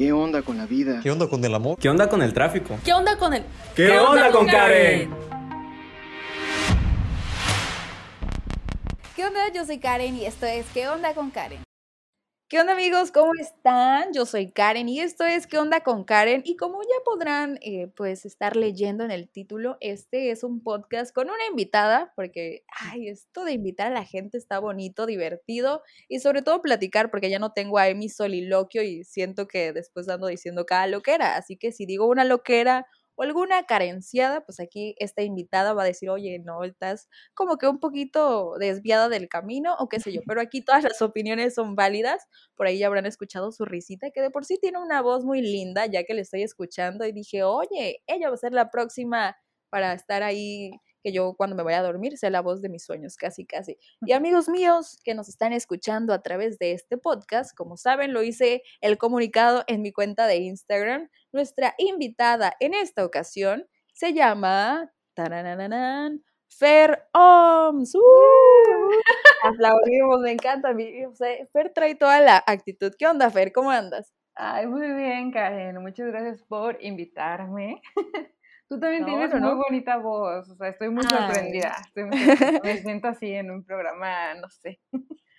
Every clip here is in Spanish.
¿Qué onda con la vida? ¿Qué onda con el amor? ¿Qué onda con el tráfico? ¿Qué onda con el... ¿Qué, onda, con Karen? ¿Qué onda? Yo soy Karen y esto es ¿Qué onda con Karen? ¿Qué onda amigos? ¿Cómo están? Yo soy Karen y esto es ¿Qué onda con Karen? Y como ya podrán eh, pues estar leyendo en el título, este es un podcast con una invitada, porque ay, esto de invitar a la gente está bonito, divertido y sobre todo platicar, porque ya no tengo a mi soliloquio y siento que después ando diciendo cada loquera. Así que si digo una loquera o alguna carenciada, pues aquí esta invitada va a decir, oye, no, estás como que un poquito desviada del camino o qué sé yo, pero aquí todas las opiniones son válidas, por ahí ya habrán escuchado su risita, que de por sí tiene una voz muy linda, ya que le estoy escuchando y dije, oye, ella va a ser la próxima para estar ahí que yo cuando me vaya a dormir sea la voz de mis sueños, casi, casi. Y amigos míos que nos están escuchando a través de este podcast, como saben, lo hice el comunicado en mi cuenta de Instagram. Nuestra invitada en esta ocasión se llama Fer Oms. ¡Uh! Aplaudimos, me encanta. Fer trae toda la actitud. ¿Qué onda, Fer? ¿Cómo andas? Ay, muy bien, Karen. Muchas gracias por invitarme. Tú también tienes una muy bonita voz, o sea, estoy muy sorprendida. me siento así en un programa, no sé.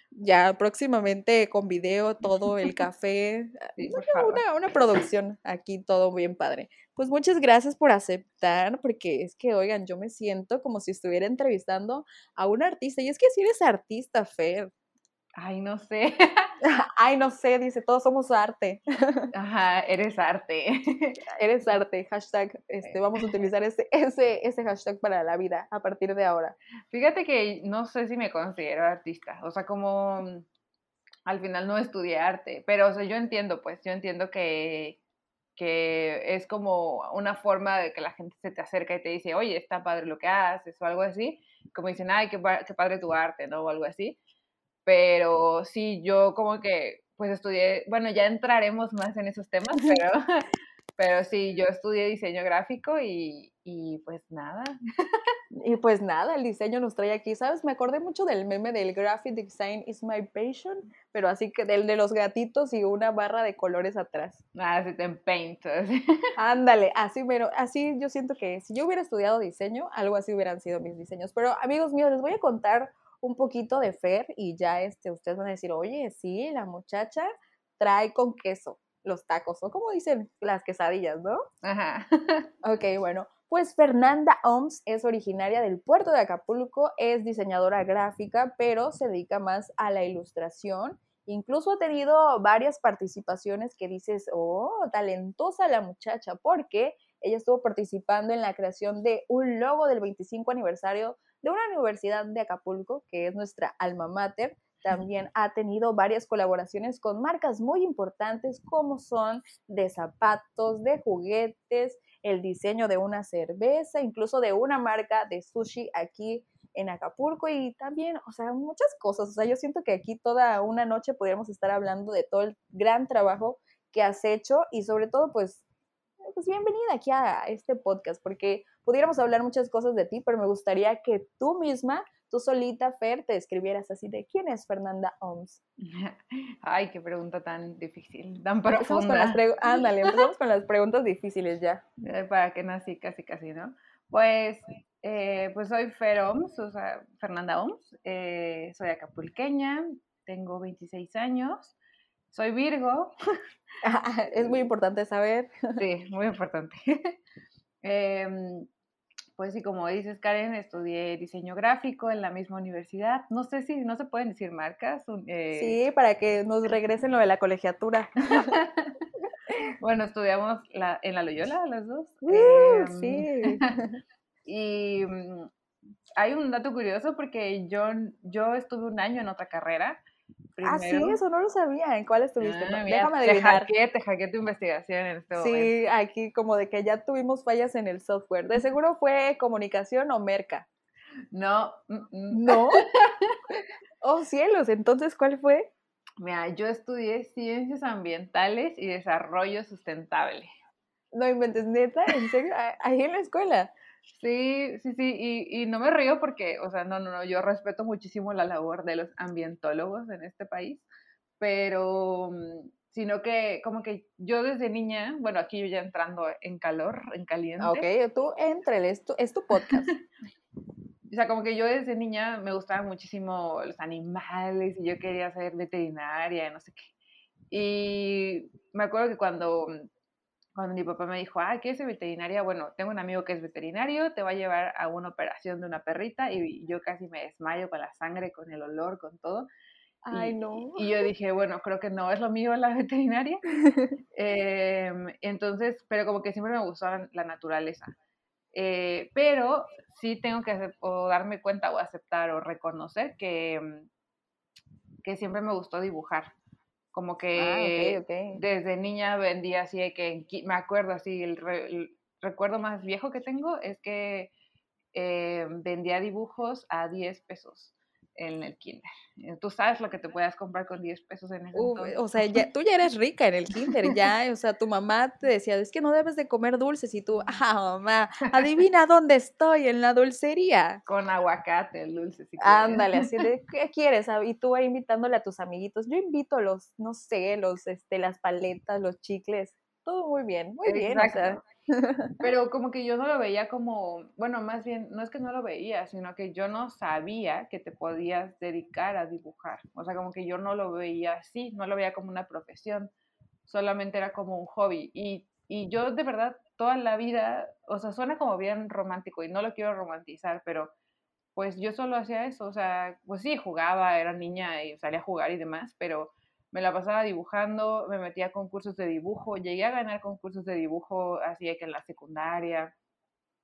Ya próximamente con video, todo el café, una, una, producción aquí, todo bien padre. Pues muchas gracias por aceptar, porque es que, oigan, yo me siento como si estuviera entrevistando a un artista, y es que si eres artista, Fer. Ay, no sé. Ay, no sé, dice, todos somos arte. Ajá, eres arte. eres arte, hashtag, este, vamos a utilizar ese, ese, ese hashtag para la vida a partir de ahora. Fíjate que no sé si me considero artista, o sea, como al final no estudié arte, pero o sea, yo entiendo, pues, yo entiendo que, que es como una forma de que la gente se te acerca y te dice, oye, está padre lo que haces o algo así, como dicen, ay, qué, qué padre tu arte, ¿no? O algo así pero sí, yo como que pues estudié, bueno, ya entraremos más en esos temas, pero, pero sí, yo estudié diseño gráfico y, y pues nada. Y pues nada, el diseño nos trae aquí, ¿sabes? Me acordé mucho del meme del graphic design is my passion, pero así que del de los gatitos y una barra de colores atrás. Ah, sí, te paint. Ándale, así, pero así yo siento que si yo hubiera estudiado diseño, algo así hubieran sido mis diseños. Pero amigos míos, les voy a contar un poquito de Fer y ya este, ustedes van a decir, oye, sí, la muchacha trae con queso los tacos, o como dicen las quesadillas, ¿no? Ajá. ok, bueno, pues Fernanda Oms es originaria del puerto de Acapulco, es diseñadora gráfica, pero se dedica más a la ilustración. Incluso ha tenido varias participaciones que dices, oh, talentosa la muchacha, porque ella estuvo participando en la creación de un logo del 25 aniversario de una universidad de Acapulco, que es nuestra alma mater. También ha tenido varias colaboraciones con marcas muy importantes como son de zapatos, de juguetes, el diseño de una cerveza, incluso de una marca de sushi aquí en Acapulco y también, o sea, muchas cosas. O sea, yo siento que aquí toda una noche podríamos estar hablando de todo el gran trabajo que has hecho y sobre todo, pues, pues bienvenida aquí a este podcast, porque pudiéramos hablar muchas cosas de ti, pero me gustaría que tú misma, tú solita, Fer, te escribieras así de quién es Fernanda Oms. Ay, qué pregunta tan difícil, tan profunda. Ándale, empezamos con las preguntas difíciles ya. Eh, para que nací casi, casi, ¿no? Pues, eh, pues soy Fer Oms, o sea, Fernanda Oms, eh, soy acapulqueña, tengo 26 años, soy Virgo. es muy importante saber. Sí, muy importante. Em, pues sí, como dices, Karen, estudié diseño gráfico en la misma universidad. No sé si no se pueden decir marcas. Eh sí, para que nos regresen lo de la colegiatura. bueno, estudiamos la, en la Loyola las dos. Uh, sí. y mm, hay un dato curioso porque yo, yo estuve un año en otra carrera Ah, sí, eso no lo sabía. ¿En cuál estuviste? Ah, Déjame adivinar. Te hackeé, te tu investigación en este momento. Sí, aquí como de que ya tuvimos fallas en el software. De seguro fue comunicación o merca. No. Mm, mm. ¿No? oh, cielos. Entonces, ¿cuál fue? Mira, yo estudié ciencias ambientales y desarrollo sustentable. No inventes, neta, en serio, ahí en la escuela. Sí, sí, sí, y, y, no me río porque, o sea, no, no, no, yo respeto muchísimo la labor de los ambientólogos en este país, pero, mm, sino que como que yo desde niña, bueno, aquí yo ya entrando en calor, en caliente. Ok, tú entre, es tu, es tu podcast. o sea, como que yo desde niña me gustaban muchísimo los animales y yo quería ser veterinaria, no sé qué. Y me acuerdo que cuando, cuando mi papá me dijo, ah, ¿quieres ser veterinaria? Bueno, tengo un amigo que es veterinario, te va a llevar a una operación de una perrita y yo casi me desmayo con la sangre, con el olor, con todo. Ay, no. Y yo dije, bueno, creo que no es lo mío la veterinaria. Em, entonces, pero como que siempre me gustó la, naturaleza. Eh, pero sí tengo que o darme cuenta o aceptar o reconocer que, que siempre me gustó dibujar. Como ah, que desde niña vendía así, que me acuerdo así, el, recuerdo más viejo que tengo es que eh, vendía dibujos a 10 pesos en el kinder. Eh, tú sabes lo que te puedas comprar con 10 pesos en ese O sea, ya, tú ya eres rica en el kinder, ya, o sea, tu mamá te decía, es que no debes de comer dulces y tú, ah, mamá, adivina dónde estoy, en la dulcería. Con aguacate, el dulce. Si Ándale, así de, ¿qué quieres? Ah, y tú ahí invitándole a tus amiguitos, yo invito los, no sé, los, este, las paletas, los chicles, todo muy bien, muy bien, o sea pero como que yo no lo veía como, bueno, más bien, no es que no lo veía, sino que yo no sabía que te podías dedicar a dibujar. O sea, como que yo no lo veía así, no lo veía como una profesión, solamente era como un hobby. Y, y yo de verdad, toda la vida, o sea, suena como bien romántico y no lo quiero romantizar, pero pues yo solo hacía eso, o sea, pues sí, jugaba, era niña y salía a jugar y demás, pero me la pasaba dibujando, me metía a concursos de dibujo, llegué a ganar concursos de dibujo así de que en la secundaria,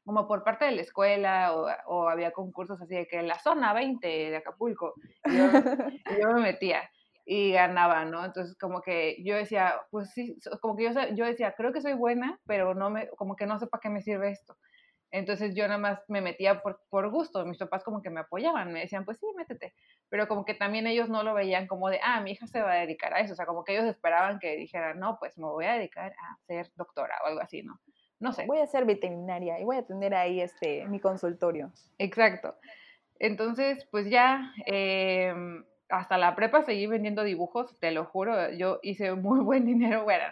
como por parte de la escuela, o, había concursos así de que en la zona 20 de Acapulco, yo, yo me metía y ganaba, ¿no? Entonces como que yo decía, pues sí, como que yo, yo decía, creo que soy buena, pero no me, como que no sé para qué me sirve esto. Entonces yo nada más me metía por, por gusto, mis papás como que me apoyaban, me decían, pues sí, métete, pero como que también ellos no lo veían como de, ah, mi hija se va a dedicar a eso, o sea, como que ellos esperaban que dijera, no, pues me voy a dedicar a ser doctora o algo así, ¿no? No sé. Voy a ser veterinaria y voy a tener ahí este, mi consultorio. Exacto. Entonces, pues ya, eh, hasta la prepa seguí vendiendo dibujos, te lo juro, yo hice muy buen dinero, bueno,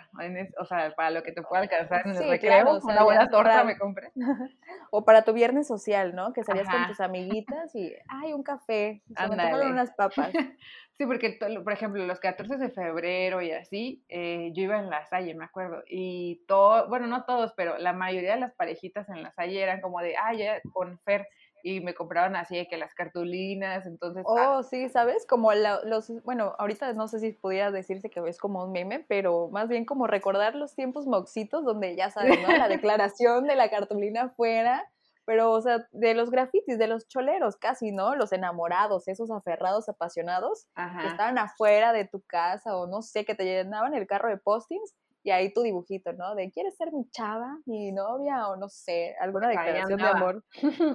o sea, para lo que te pueda alcanzar en el recreo, una buena torta me compré. o para tu viernes social, ¿no? Que salías con tus amiguitas y, ay, un café, se me unas papas. sí, porque, por ejemplo, los 14 de febrero y así, eh, yo iba en la Salle, me acuerdo, y todo, bueno, no todos, pero la mayoría de las parejitas en la Salle eran como de, ay, ya, con Fer, y me compraban así de que las cartulinas, entonces... Ah oh, sí, ¿sabes? Como los, bueno, ahorita no sé si pudiera decirse que es como un meme, pero más bien como recordar los tiempos moxitos donde ya sabes, ¿no? La declaración de la cartulina fuera, pero, o sea, de los grafitis, de los choleros casi, ¿no? Los enamorados, esos aferrados, apasionados, que estaban afuera de tu casa o no sé, que te llenaban el carro de postings y ahí tu dibujito, ¿no? De ¿quieres ser mi chava, mi novia o no sé, alguna declaración de amor?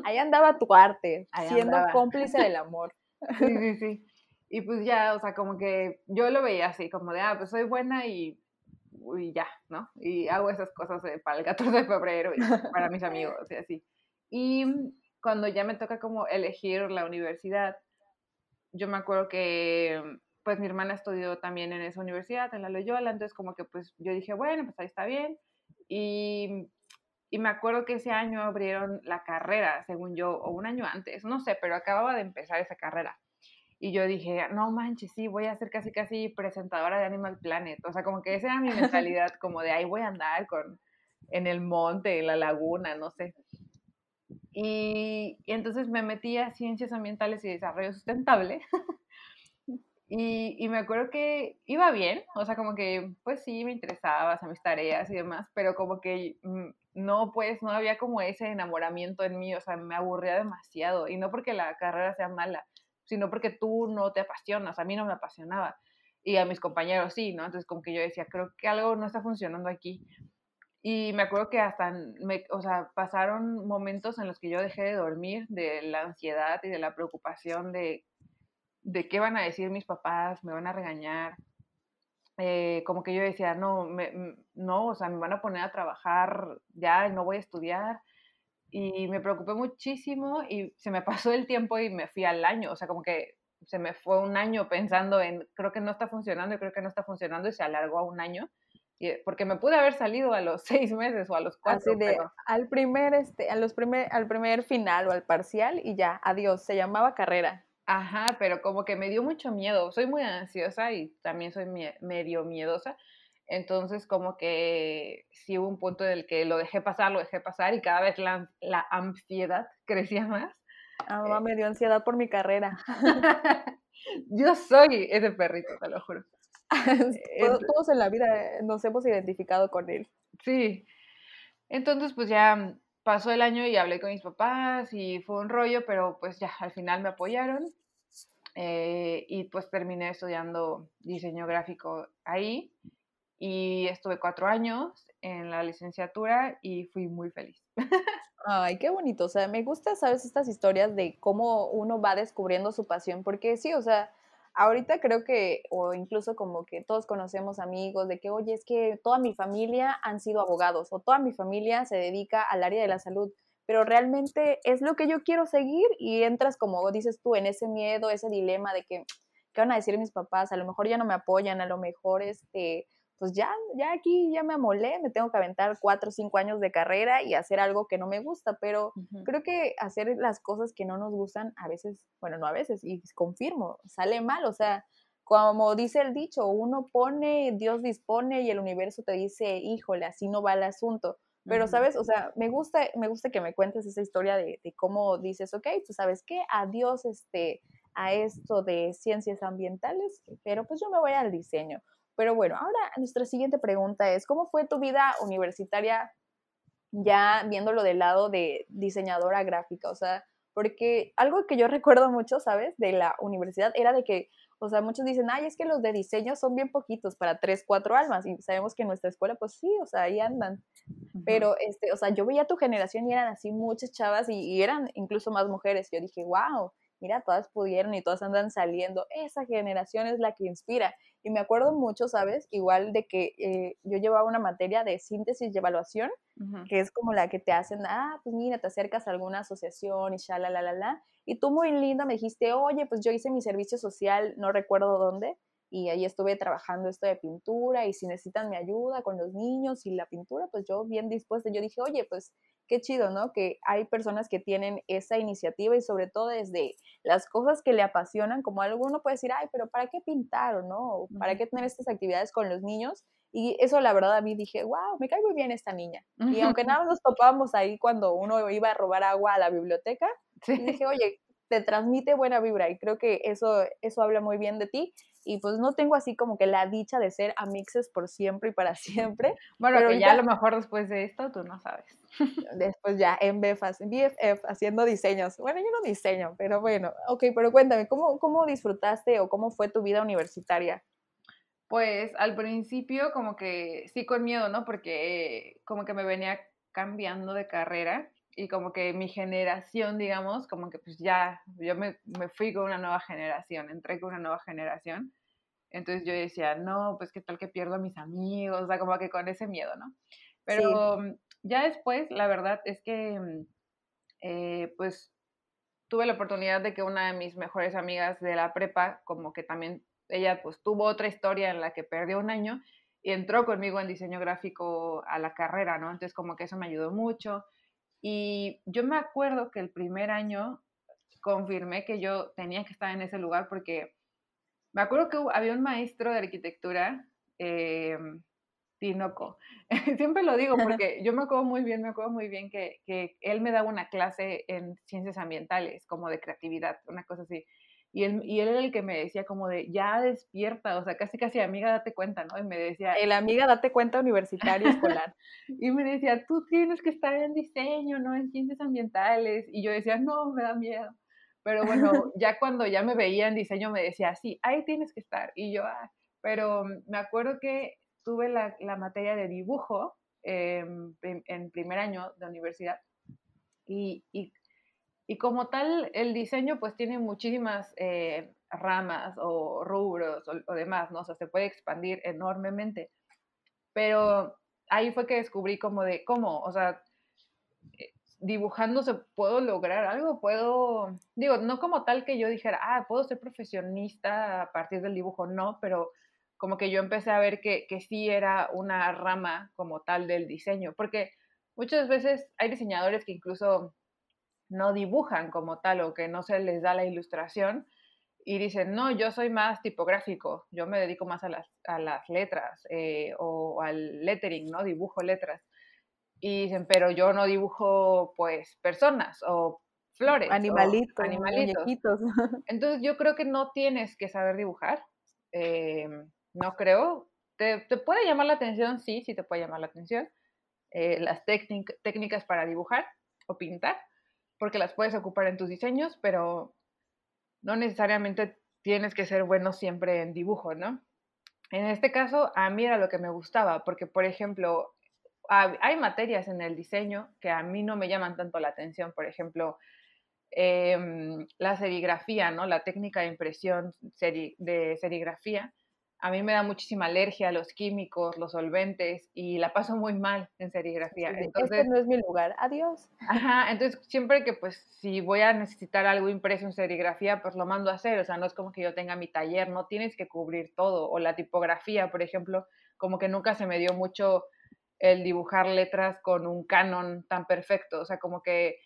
Ahí andaba tu arte, siendo cómplice del amor. Sí, sí, sí. Y pues ya, o sea, como que yo lo veía así, como de, ah, pues soy buena y, y ya, ¿no? Y hago esas cosas para el 14 de febrero y para mis amigos y así. Y cuando ya me toca como elegir la universidad, yo me acuerdo que pues mi hermana estudió también en esa universidad, en la Loyola, entonces como que pues yo dije, bueno, pues ahí está bien. Y, y me acuerdo que ese año abrieron la carrera, según yo, o un año antes, no sé, pero acababa de empezar esa carrera. Y yo dije, no manches, sí, voy a ser casi casi presentadora de Animal Planet. O sea, como que esa era mi mentalidad, como de ahí voy a andar con, en el monte, en la laguna, no sé. Y, y entonces me metí a Ciencias Ambientales y Desarrollo Sustentable. Y, me acuerdo que iba bien, o sea, como que, pues sí, me interesaba, o mis tareas y demás, pero como que mm, no, pues, no había como ese enamoramiento en mí, o sea, me aburría demasiado. Y no porque la carrera sea mala, sino porque tú no te apasionas, a mí no me apasionaba. Y a mis compañeros sí, ¿no? Entonces como que yo decía, creo que algo no está funcionando aquí. Y me acuerdo que hasta, me, o sea, pasaron momentos en los que yo dejé de dormir de la ansiedad y de la preocupación de de qué van a decir mis papás, me van a regañar. Eh, como que yo decía, no, me, no, o sea, me van a poner a trabajar ya, no voy a estudiar. Y me preocupé muchísimo y se me pasó el tiempo y me fui al año. O sea, como que se me fue un año pensando en, creo que no está funcionando, y creo que no está funcionando, y se alargó a un año. Porque me pude haber salido a los seis meses o a los cuatro. Así de, al primer, este, a los primer, al primer final o al parcial y ya, adiós, se llamaba carrera. Ajá, pero como que me dio mucho miedo. Soy muy ansiosa y también soy medio miedosa. Entonces, como que sí hubo un punto en el que lo dejé pasar, lo dejé pasar y cada vez la, la ansiedad crecía más. Ah, mamá me dio ansiedad por mi carrera. Yo soy ese perrito, te lo juro. Todos en la vida nos hemos identificado con él. Sí. Entonces, pues ya pasó el año y hablé con mis papás y fue un rollo, pero pues ya al final me apoyaron eh, y pues terminé estudiando diseño gráfico ahí y estuve cuatro años en la licenciatura y fui muy feliz. Ay, qué bonito. O sea, me gusta, sabes, estas historias de cómo uno va descubriendo su pasión, porque sí, o sea, ahorita creo que, o incluso como que todos conocemos amigos de que, oye, es que toda mi familia han sido abogados o toda mi familia se dedica al área de la salud, pero realmente es lo que yo quiero seguir y entras como dices tú en ese miedo, ese dilema de que, ¿qué van a decir mis papás? A lo mejor ya no me apoyan, a lo mejor este pues ya, ya aquí ya me amolé, me tengo que aventar cuatro o cinco años de carrera y hacer algo que no me gusta, pero creo que hacer las cosas que no nos gustan a veces, bueno, no a veces, y confirmo, sale mal, o sea, como dice el dicho, uno pone, Dios dispone y el universo te dice, híjole, así no va el asunto. Pero, ¿sabes? O sea, me gusta, me gusta que me cuentes esa historia de, de cómo dices, ok, pues, ¿sabes qué? Adiós este, a esto de ciencias ambientales, pero pues yo me voy al diseño. Pero bueno, ahora nuestra siguiente pregunta es, ¿cómo fue tu vida universitaria ya viéndolo del lado de diseñadora gráfica? O sea, porque algo que yo recuerdo mucho, ¿sabes? De la universidad era de que, o sea, muchos dicen, ay, es que los de diseño son bien poquitos para tres, cuatro almas. Y sabemos que en nuestra escuela, pues sí, o sea, ahí andan. Pero, este, o sea, yo veía tu generación y eran así muchas chavas y, y eran incluso más mujeres. Yo dije, wow, mira, todas pudieron y todas andan saliendo. Esa generación es la que inspira. Y me acuerdo mucho, ¿sabes? Igual de que eh, yo llevaba una materia de síntesis y evaluación, que es como la que te hacen, ah, pues mira, te acercas a alguna asociación y ya, la, la, la, la. Y tú muy linda me dijiste, oye, pues yo hice mi servicio social, no recuerdo dónde, y ahí estuve trabajando esto de pintura y si necesitan mi ayuda con los niños y la pintura, pues yo bien dispuesta, yo dije, oye, pues qué chido, ¿no? Que hay personas que tienen esa iniciativa y sobre todo desde las cosas que le apasionan, como alguno puede decir, ay, pero ¿para qué pintar, no? ¿Para qué tener estas actividades con los niños? Y eso la verdad a mí dije, wow, me cae muy bien esta niña. Y aunque nada nos topábamos ahí cuando uno iba a robar agua a la biblioteca, dije, oye, te transmite buena vibra y creo que eso, eso habla muy bien de ti y pues no tengo así como que la dicha de ser amixes por siempre y para siempre. Bueno, pero ya a lo mejor después de esto tú no sabes. Después ya en BFF, BFF haciendo diseños. Bueno, yo no diseño, pero bueno, ok, pero cuéntame, ¿cómo, cómo disfrutaste o cómo fue tu vida universitaria? Pues al principio como que sí con miedo, ¿no? Porque como que me venía cambiando de carrera y como que mi generación, digamos, como que pues ya, yo me, me, fui con una nueva generación, entré con una nueva generación. Entonces yo decía, no, pues qué tal que pierdo a mis amigos, o sea, como que con ese miedo, ¿no? Pero mm, ya después, la verdad es que, mm, eh, pues, tuve la oportunidad de que una de mis mejores amigas de la prepa, como que también ella, pues, tuvo otra historia en la que perdió un año y entró conmigo en diseño gráfico a la carrera, ¿no? Entonces, como que eso me ayudó mucho. Y yo me acuerdo que el primer año confirmé que yo tenía que estar en ese lugar porque me acuerdo que había un maestro de arquitectura, eh, Tinoco. Siempre lo digo porque yo me acuerdo muy bien, me acuerdo muy bien que, que él me daba una clase en ciencias ambientales, como de creatividad, una cosa así. Y él, y él era el que me decía como de, ya despierta, o sea, casi casi amiga, date cuenta, ¿no? Y me decía... El amiga, date cuenta universitario escolar. y me decía, tú tienes que estar en diseño, no en ciencias ambientales. Y yo decía, no, me da miedo. Pero bueno, ya cuando ya me veía en diseño me decía, sí, ahí tienes que estar. Y yo, ah, pero me acuerdo que tuve la, la materia de dibujo eh, en primer año de universidad. Y, y y como tal, el diseño pues tiene muchísimas eh, ramas o rubros o, demás, ¿no? O sea, se puede expandir enormemente. Pero ahí fue que descubrí como de cómo, o sea, eh, dibujando se puedo lograr algo, puedo, digo, no como tal que yo dijera, ah, puedo ser profesionista a partir del dibujo, no, pero como que yo empecé a ver que, que sí era una rama como tal del diseño, porque muchas veces hay diseñadores que incluso no dibujan como tal o que no se les da la ilustración y dicen, no, yo soy más tipográfico, yo me dedico más a las, a las letras eh, o al lettering, ¿no? Dibujo letras. Y dicen, pero yo no dibujo pues personas o flores. Animalitos. animalitos. Entonces yo creo que no tienes que saber dibujar. Eh, no creo. Te, puede llamar la atención, sí, sí te puede llamar la atención. Eh, las técnicas para dibujar o pintar, porque las puedes ocupar en tus diseños, pero no necesariamente tienes que ser bueno siempre en dibujo, ¿no? En este caso, a mí era lo que me gustaba, porque, por ejemplo, hay materias en el diseño que a mí no me llaman tanto la atención, por ejemplo, em, la serigrafía, ¿no? La técnica de impresión de serigrafía a mí me da muchísima alergia a los químicos, los solventes y la paso muy mal en serigrafía. Entonces, este no es mi lugar, adiós. Ajá, entonces siempre que pues si voy a necesitar algo impreso en serigrafía, pues lo mando a hacer, o sea, no es como que yo tenga mi taller, no tienes que cubrir todo, o la tipografía, por ejemplo, como que nunca se me dio mucho el dibujar letras con un canon tan perfecto, o sea, como que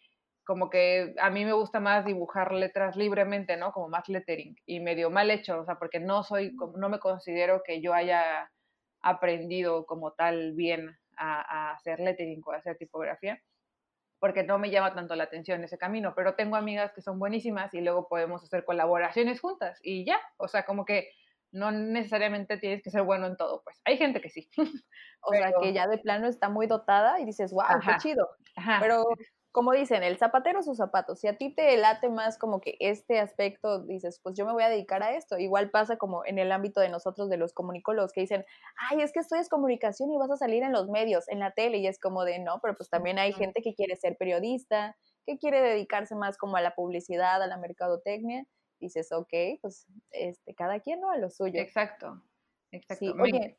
como que a mí me gusta más dibujar letras libremente, ¿no? Como más lettering y medio mal hecho, o sea, porque no soy, no me considero que yo haya aprendido como tal bien a, hacer lettering o a hacer tipografía, porque no me llama tanto la atención ese camino, pero tengo amigas que son buenísimas y luego podemos hacer colaboraciones juntas y ya, o sea, como que no necesariamente tienes que ser bueno en todo, pues hay gente que sí. o sea, que ya de plano está muy dotada y dices, wow, qué chido. Pero como dicen, el zapatero sus zapatos. Si a ti te late más como que este aspecto, dices, pues yo me voy a dedicar a esto. Igual pasa como en el ámbito de nosotros, de los comunicólogos, que dicen, ay, es que estudias comunicación y vas a salir en los medios, en la tele. Y es como de, no, pero pues también hay gente que quiere ser periodista, que quiere dedicarse más como a la publicidad, a la mercadotecnia. Dices, ok, pues este, cada quien no a lo suyo. Exacto. Exacto. oye,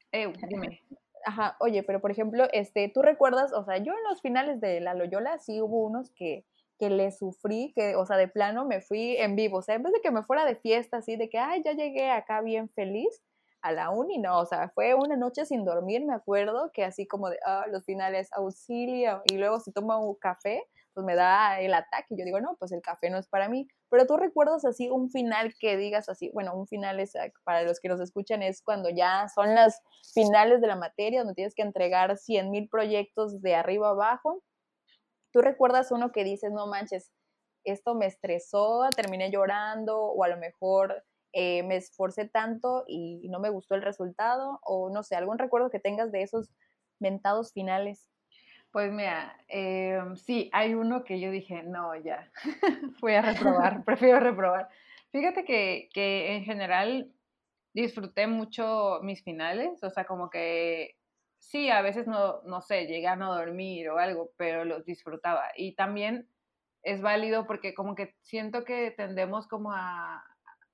dime. Ajá, oye, pero por ejemplo, este, tú recuerdas, o sea, yo en los finales de la Loyola sí hubo unos que, que le sufrí, que, o sea, de plano me fui en vivo, o sea, en vez de que me fuera de fiesta, así, de que, ay, ya llegué acá bien feliz a la uni, no, o sea, fue una noche sin dormir, me acuerdo, que así como de, ah, los finales, auxilio, y luego si tomo un café, pues me da el ataque. Yo digo, no, pues el café no es para mí. Pero tú recuerdas así un final que digas así, bueno, un final es, ah, para los que nos escuchan es cuando ya son las finales de la materia, donde tienes que entregar 100 mil proyectos de arriba abajo. Tú recuerdas uno que dices, no manches, esto me estresó, terminé llorando, o a lo mejor eh, me esforcé tanto y no me gustó el resultado, o no sé, algún recuerdo que tengas de esos mentados finales. Pues mira, em, sí, hay uno que yo dije, no, ya, voy a reprobar, prefiero reprobar. Fíjate que, que en general disfruté mucho mis finales, o sea, como que sí, a veces no, no sé, llegué a no dormir o algo, pero los disfrutaba. Y también es válido porque como que siento que tendemos como a,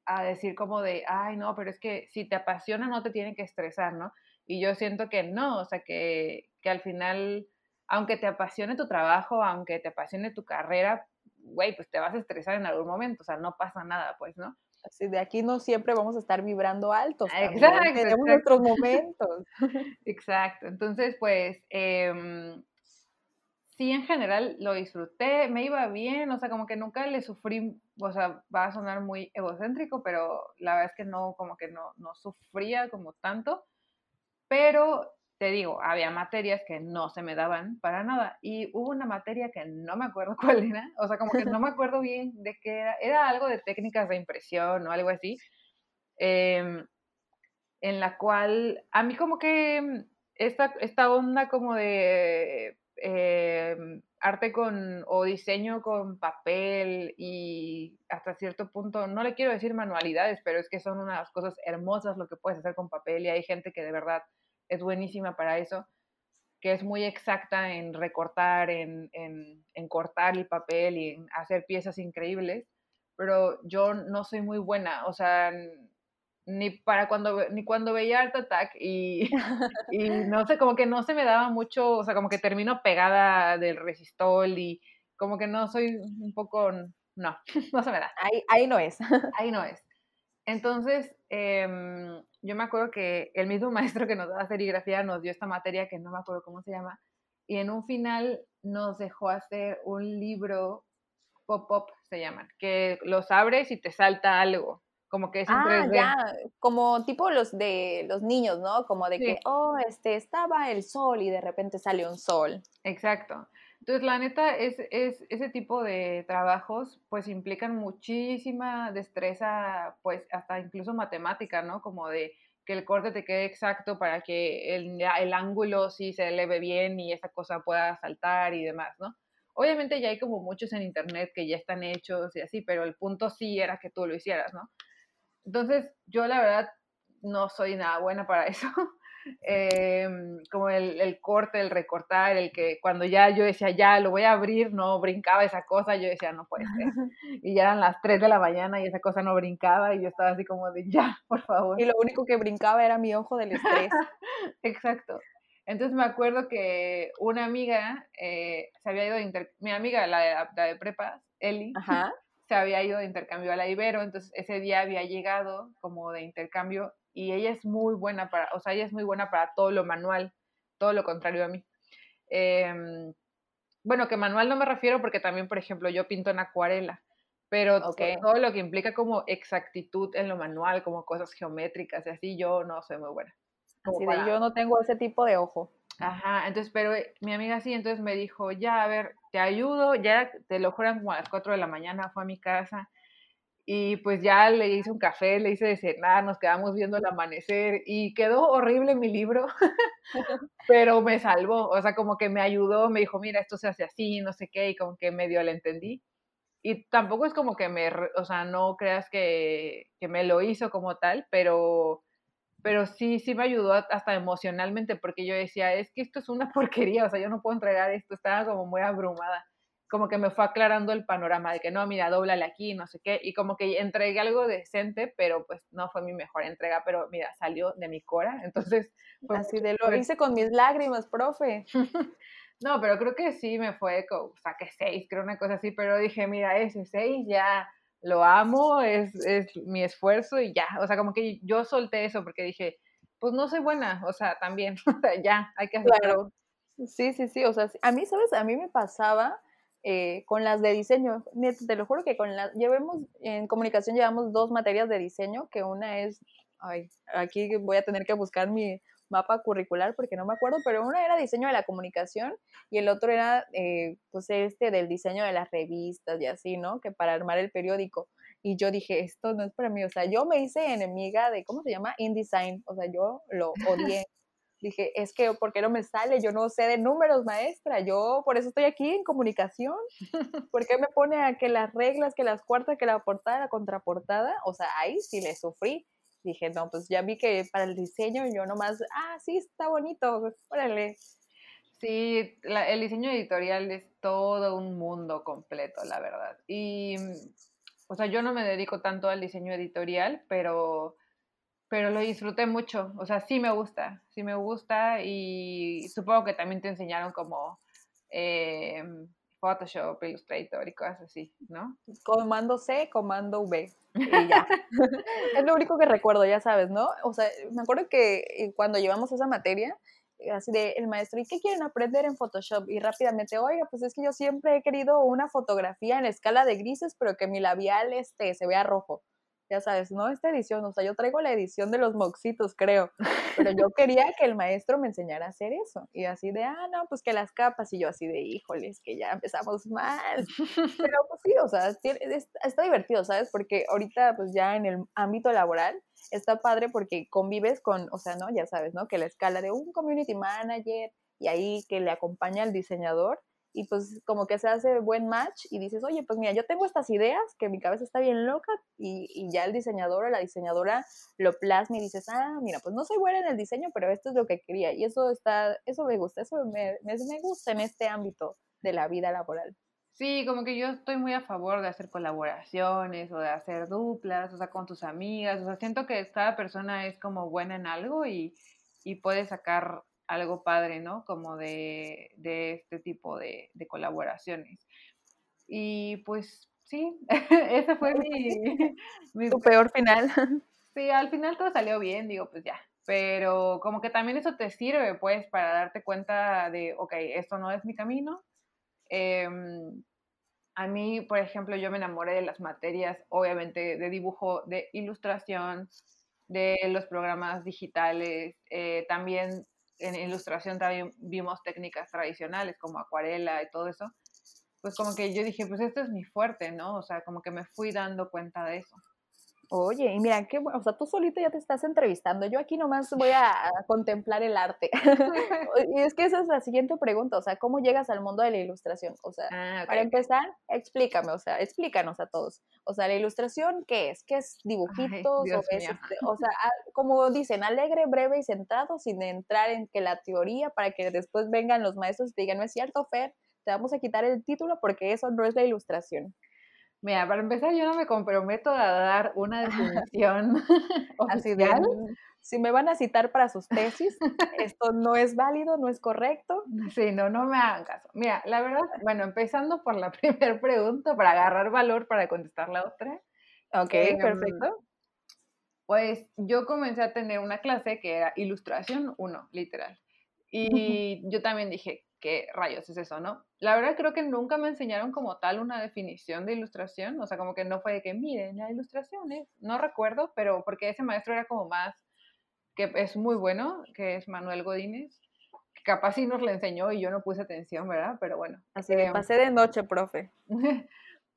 a decir como de, ay, no, pero es que si te apasiona no te tiene que estresar, ¿no? Y yo siento que no, o sea, que, que al final aunque te apasione tu trabajo, aunque te apasione tu carrera, güey, pues te vas a estresar en algún momento, o sea, no pasa nada, pues, ¿no? Así de aquí no siempre vamos a estar vibrando altos. Exacto. Tenemos nuestros momentos. Exacto. Entonces, pues, em, sí, en general lo disfruté, me iba bien, o sea, como que nunca le sufrí, o sea, va a sonar muy egocéntrico, pero la verdad es que no, como que no, no sufría como tanto, pero te digo, había materias que no se me daban para nada. Y hubo una materia que no me acuerdo cuál era, o sea, como que no me acuerdo bien de qué era, era algo de técnicas de impresión o algo así, em, en la cual a mí como que esta, esta onda como de em, arte con o diseño con papel y hasta cierto punto, no le quiero decir manualidades, pero es que son unas cosas hermosas lo que puedes hacer con papel y hay gente que de verdad es buenísima para eso, que es muy exacta en recortar, en, cortar el papel y en hacer piezas increíbles, pero yo no soy muy buena, o sea, ni para cuando, ni cuando veía Art Attack y, no sé, como que no se me daba mucho, o sea, como que termino pegada del resistol y como que no soy un poco, no, no se me da. Ahí, ahí no es. Ahí no es. Entonces, em, yo me acuerdo que el mismo maestro que nos daba serigrafía nos dio esta materia que no me acuerdo cómo se llama, y en un final nos dejó hacer un libro pop-up, se llaman, que los abres y te salta algo, como que es en Ah, 3D. ya, como tipo los de los niños, ¿no? Como de Sí. que, oh, este, estaba el sol y de repente sale un sol. Exacto. Entonces, la neta, es, es, ese tipo de trabajos, pues, implican muchísima destreza, pues, hasta incluso matemática, ¿no? Como de que el corte te quede exacto para que el, el ángulo sí se eleve bien y esa cosa pueda saltar y demás, ¿no? Obviamente ya hay como muchos en internet que ya están hechos y así, pero el punto sí era que tú lo hicieras, ¿no? Entonces, yo la verdad no soy nada buena para eso. Em, como el, el corte, el recortar, el que cuando ya yo decía, ya lo voy a abrir, no brincaba esa cosa, yo decía, no puede ser. Y ya eran las 3 de la mañana y esa cosa no brincaba y yo estaba así como de, ya, por favor. Y lo único que brincaba era mi ojo del estrés. Exacto. Entonces me acuerdo que una amiga eh, se había ido de inter... Mi amiga, la de, la de Eli, Ajá. se había ido de intercambio a la Ibero, entonces ese día había llegado como de intercambio y ella es muy buena para, o sea, ella es muy buena para todo lo manual, todo lo contrario a mí. Em, bueno, que manual no me refiero porque también, por ejemplo, yo pinto en acuarela, pero todo lo que implica como exactitud en lo manual, como cosas geométricas y así, yo no soy muy buena. Así de yo no tengo ese tipo de ojo. Ajá, entonces, pero eh, mi amiga sí, entonces me dijo, ya, a ver, te ayudo, ya te lo juran como a las 4 de la mañana, fue a mi casa y pues ya le hice un café, le hice de cenar, nos quedamos viendo el amanecer y quedó horrible mi libro, pero me salvó, o sea, como que me ayudó, me dijo, mira, esto se hace así, no sé qué, y como que medio le entendí. Y tampoco es como que me, o sea, no creas que, que me lo hizo como tal, pero pero sí, sí me ayudó hasta emocionalmente porque yo decía, es que esto es una porquería, o sea, yo no puedo entregar esto, estaba como muy abrumada, como que me fue aclarando el panorama de que no, mira, dóblale aquí, no sé qué, y como que entregué algo decente, pero pues no fue mi mejor entrega, pero mira, salió de mi cora, entonces Así de lo hice con mis lágrimas, profe. No, pero creo que sí me fue, como, saqué seis, creo una cosa así, pero dije, mira, ese seis ya lo amo, es, es mi esfuerzo y ya, o sea, como que yo solté eso porque dije, pues no soy buena, o sea, también, o sea, ya, hay que hacerlo. Claro. Sí, sí, sí. O sea, a mí, ¿sabes? A mí me pasaba eh, con las de diseño. Te lo juro que con las. Llevemos, en comunicación llevamos dos materias de diseño, que una es. Ay, aquí voy a tener que buscar mi mapa curricular porque no me acuerdo, pero una era diseño de la comunicación y el otro era, eh, pues, este del diseño de las revistas y así, ¿no? Que para armar el periódico. Y yo dije, esto no es para mí. O sea, yo me hice enemiga de, ¿cómo se llama? InDesign. O sea, yo lo odié. Dije, es que, ¿por qué no me sale? Yo no sé de números, maestra. Yo por eso estoy aquí en comunicación. ¿Por qué me pone a que las reglas, que las cuartas, que la portada, la contraportada? O sea, ahí sí le sufrí. Dije, no, pues ya vi que para el diseño yo nomás, ah, sí, está bonito, órale. Sí, la- el diseño editorial es todo un mundo completo, la verdad. Y, o sea, yo no me dedico tanto al diseño editorial, pero, pero lo disfruté mucho. O sea, sí me gusta, sí me gusta y supongo que también te enseñaron como eh, Photoshop, Illustrator y cosas así, ¿no? Comando C, comando V. Y ya. es lo único que recuerdo, ya sabes, ¿no? O sea, me acuerdo que eh, cuando llevamos esa materia, eh, así de el maestro, ¿y qué quieren aprender en Photoshop? Y rápidamente, oiga, pues es que yo siempre he querido una fotografía en escala de grises, pero que mi labial este, se vea rojo. Ya sabes, no esta edición, o sea, yo traigo la edición de los moxitos, creo, pero yo quería que el maestro me enseñara a hacer eso. Y así de, ah, no, pues que las capas, y yo así de, híjoles, que ya empezamos mal. Pero pues sí, o sea, está divertido, ¿sabes? Porque ahorita pues ya en el ámbito laboral está padre porque convives con, o sea, ¿no? Ya sabes, ¿no? Que la escala de un community manager y ahí que le acompaña el diseñador y pues como que se hace buen match y dices, oye, pues mira, yo tengo estas ideas que mi cabeza está bien loca y, y ya el diseñador o la diseñadora lo plasma y dices, ah, mira, pues no soy buena en el diseño, pero esto es lo que quería y eso está, eso me gusta, eso me, me, me gusta en este ámbito de la vida laboral. Sí, como que yo estoy muy a favor de hacer colaboraciones o de hacer duplas, o sea, con tus amigas, o sea, siento que cada persona es como buena en algo y, y puede sacar algo padre, ¿no? Como de, de este tipo de, de colaboraciones. Y pues sí, ese fue mi, mi... Tu peor final. Sí, al final todo salió bien, digo, pues ya. Pero como que también eso te sirve, pues, para darte cuenta de, ok, esto no es mi camino. Em, a mí, por ejemplo, yo me enamoré de las materias, obviamente, de dibujo, de ilustración, de los programas digitales. Eh, también en ilustración también vimos técnicas tradicionales como acuarela y todo eso. Pues como que yo dije, pues esto es mi fuerte, ¿no? O sea, como que me fui dando cuenta de eso. Oye, y mira, que, o sea, tú solito ya te estás entrevistando. Yo aquí nomás voy a contemplar el arte. y es que esa es la siguiente pregunta, o sea, ¿cómo llegas al mundo de la ilustración? O sea, ah, para empezar, explícame, o sea, explícanos a todos. O sea, la ilustración, ¿qué es? ¿Qué es dibujitos? o, este, o, sea, como dicen, alegre, breve y centrado, sin entrar en que la teoría, para que después vengan los maestros y te digan, no es cierto, Fer, te vamos a quitar el título porque eso no es la ilustración. Mira, para empezar, yo no me comprometo a dar una definición Así de, si me van a citar para sus tesis, esto no es válido, no es correcto. Sí, no, no me hagan caso. Mira, la verdad, bueno, empezando por la primera pregunta, para agarrar valor para contestar la otra. Ok, em, perfecto. Pues yo comencé a tener una clase que era ilustración 1, literal. Y yo también dije, ¿qué rayos es eso, no? La verdad creo que nunca me enseñaron como tal una definición de ilustración, o sea, como que no fue de que, miren, la ilustración es, no recuerdo, pero porque ese maestro era como más, que es muy bueno, que es Manuel Godínez, que capaz sí nos le enseñó y yo no puse atención, ¿verdad? Pero bueno. Así que em, pasé de noche, profe.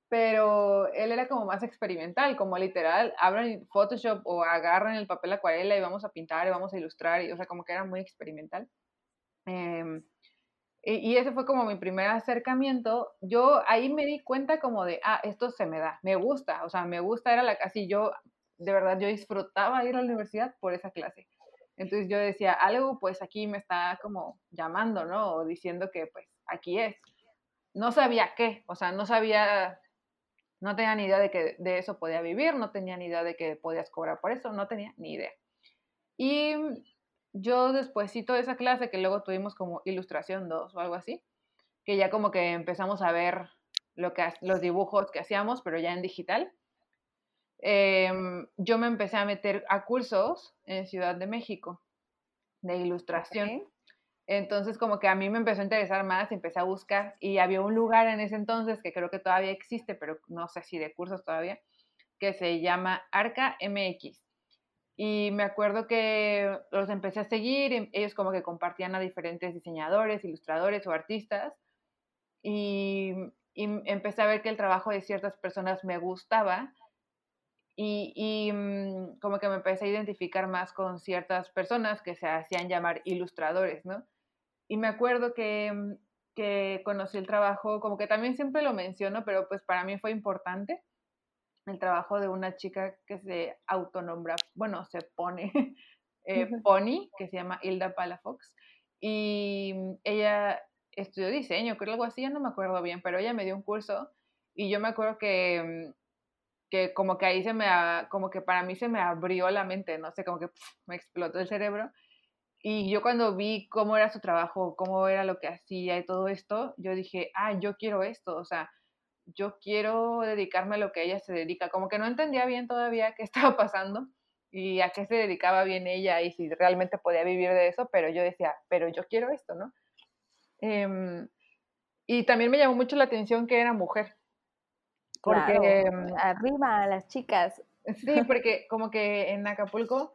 pero él era como más experimental, como literal, abran Photoshop o agarran el papel acuarela y vamos a pintar y vamos a ilustrar, y, o sea, como que era muy experimental. Eh, y ese fue como mi primer acercamiento. Yo ahí me di cuenta como de, ah, esto se me da, me gusta, o sea, me gusta, era la casi yo, de verdad, yo disfrutaba ir a la universidad por esa clase. Entonces yo decía, algo pues aquí me está como llamando, ¿no? O diciendo que pues aquí es. No sabía qué, o sea, no sabía, no tenía ni idea de que de eso podía vivir, no tenía ni idea de que podías cobrar por eso, no tenía ni idea. Y yo despuésito de esa clase, que luego tuvimos como ilustración 2 o algo así, que ya como que empezamos a ver lo que, los dibujos que hacíamos, pero ya en digital, em, yo me empecé a meter a cursos en Ciudad de México de ilustración. Entonces como que a mí me empezó a interesar más, empecé a buscar y había un lugar en ese entonces que creo que todavía existe, pero no sé si de cursos todavía, que se llama Arca MX. Y me acuerdo que los empecé a seguir, ellos como que compartían a diferentes diseñadores, ilustradores o artistas. Y, empecé a ver que el trabajo de ciertas personas me gustaba. Y, mm, como que me empecé a identificar más con ciertas personas que se hacían llamar ilustradores, ¿no? Y me acuerdo que, mm, que conocí el trabajo, como que también siempre lo menciono, pero pues para mí fue importante el trabajo de una chica que se autonombra, bueno, se pone eh, Pony, que se llama Hilda Palafox, y ella estudió diseño, creo algo así, ya no me acuerdo bien, pero ella me dio un curso y yo me acuerdo que, que como que ahí se me, como que para mí se me abrió la mente, no sé, como que me explotó el cerebro. Y yo cuando vi cómo era su trabajo, cómo era lo que hacía y todo esto, yo dije, ah, yo quiero esto, o sea, yo quiero dedicarme a lo que ella se dedica. Como que no entendía bien todavía qué estaba pasando y a qué se dedicaba bien ella y si realmente podía vivir de eso, pero yo decía, pero yo quiero esto, ¿no? Em, y también me llamó mucho la atención que era mujer. Porque em, arriba las chicas. Sí, porque como que en Acapulco,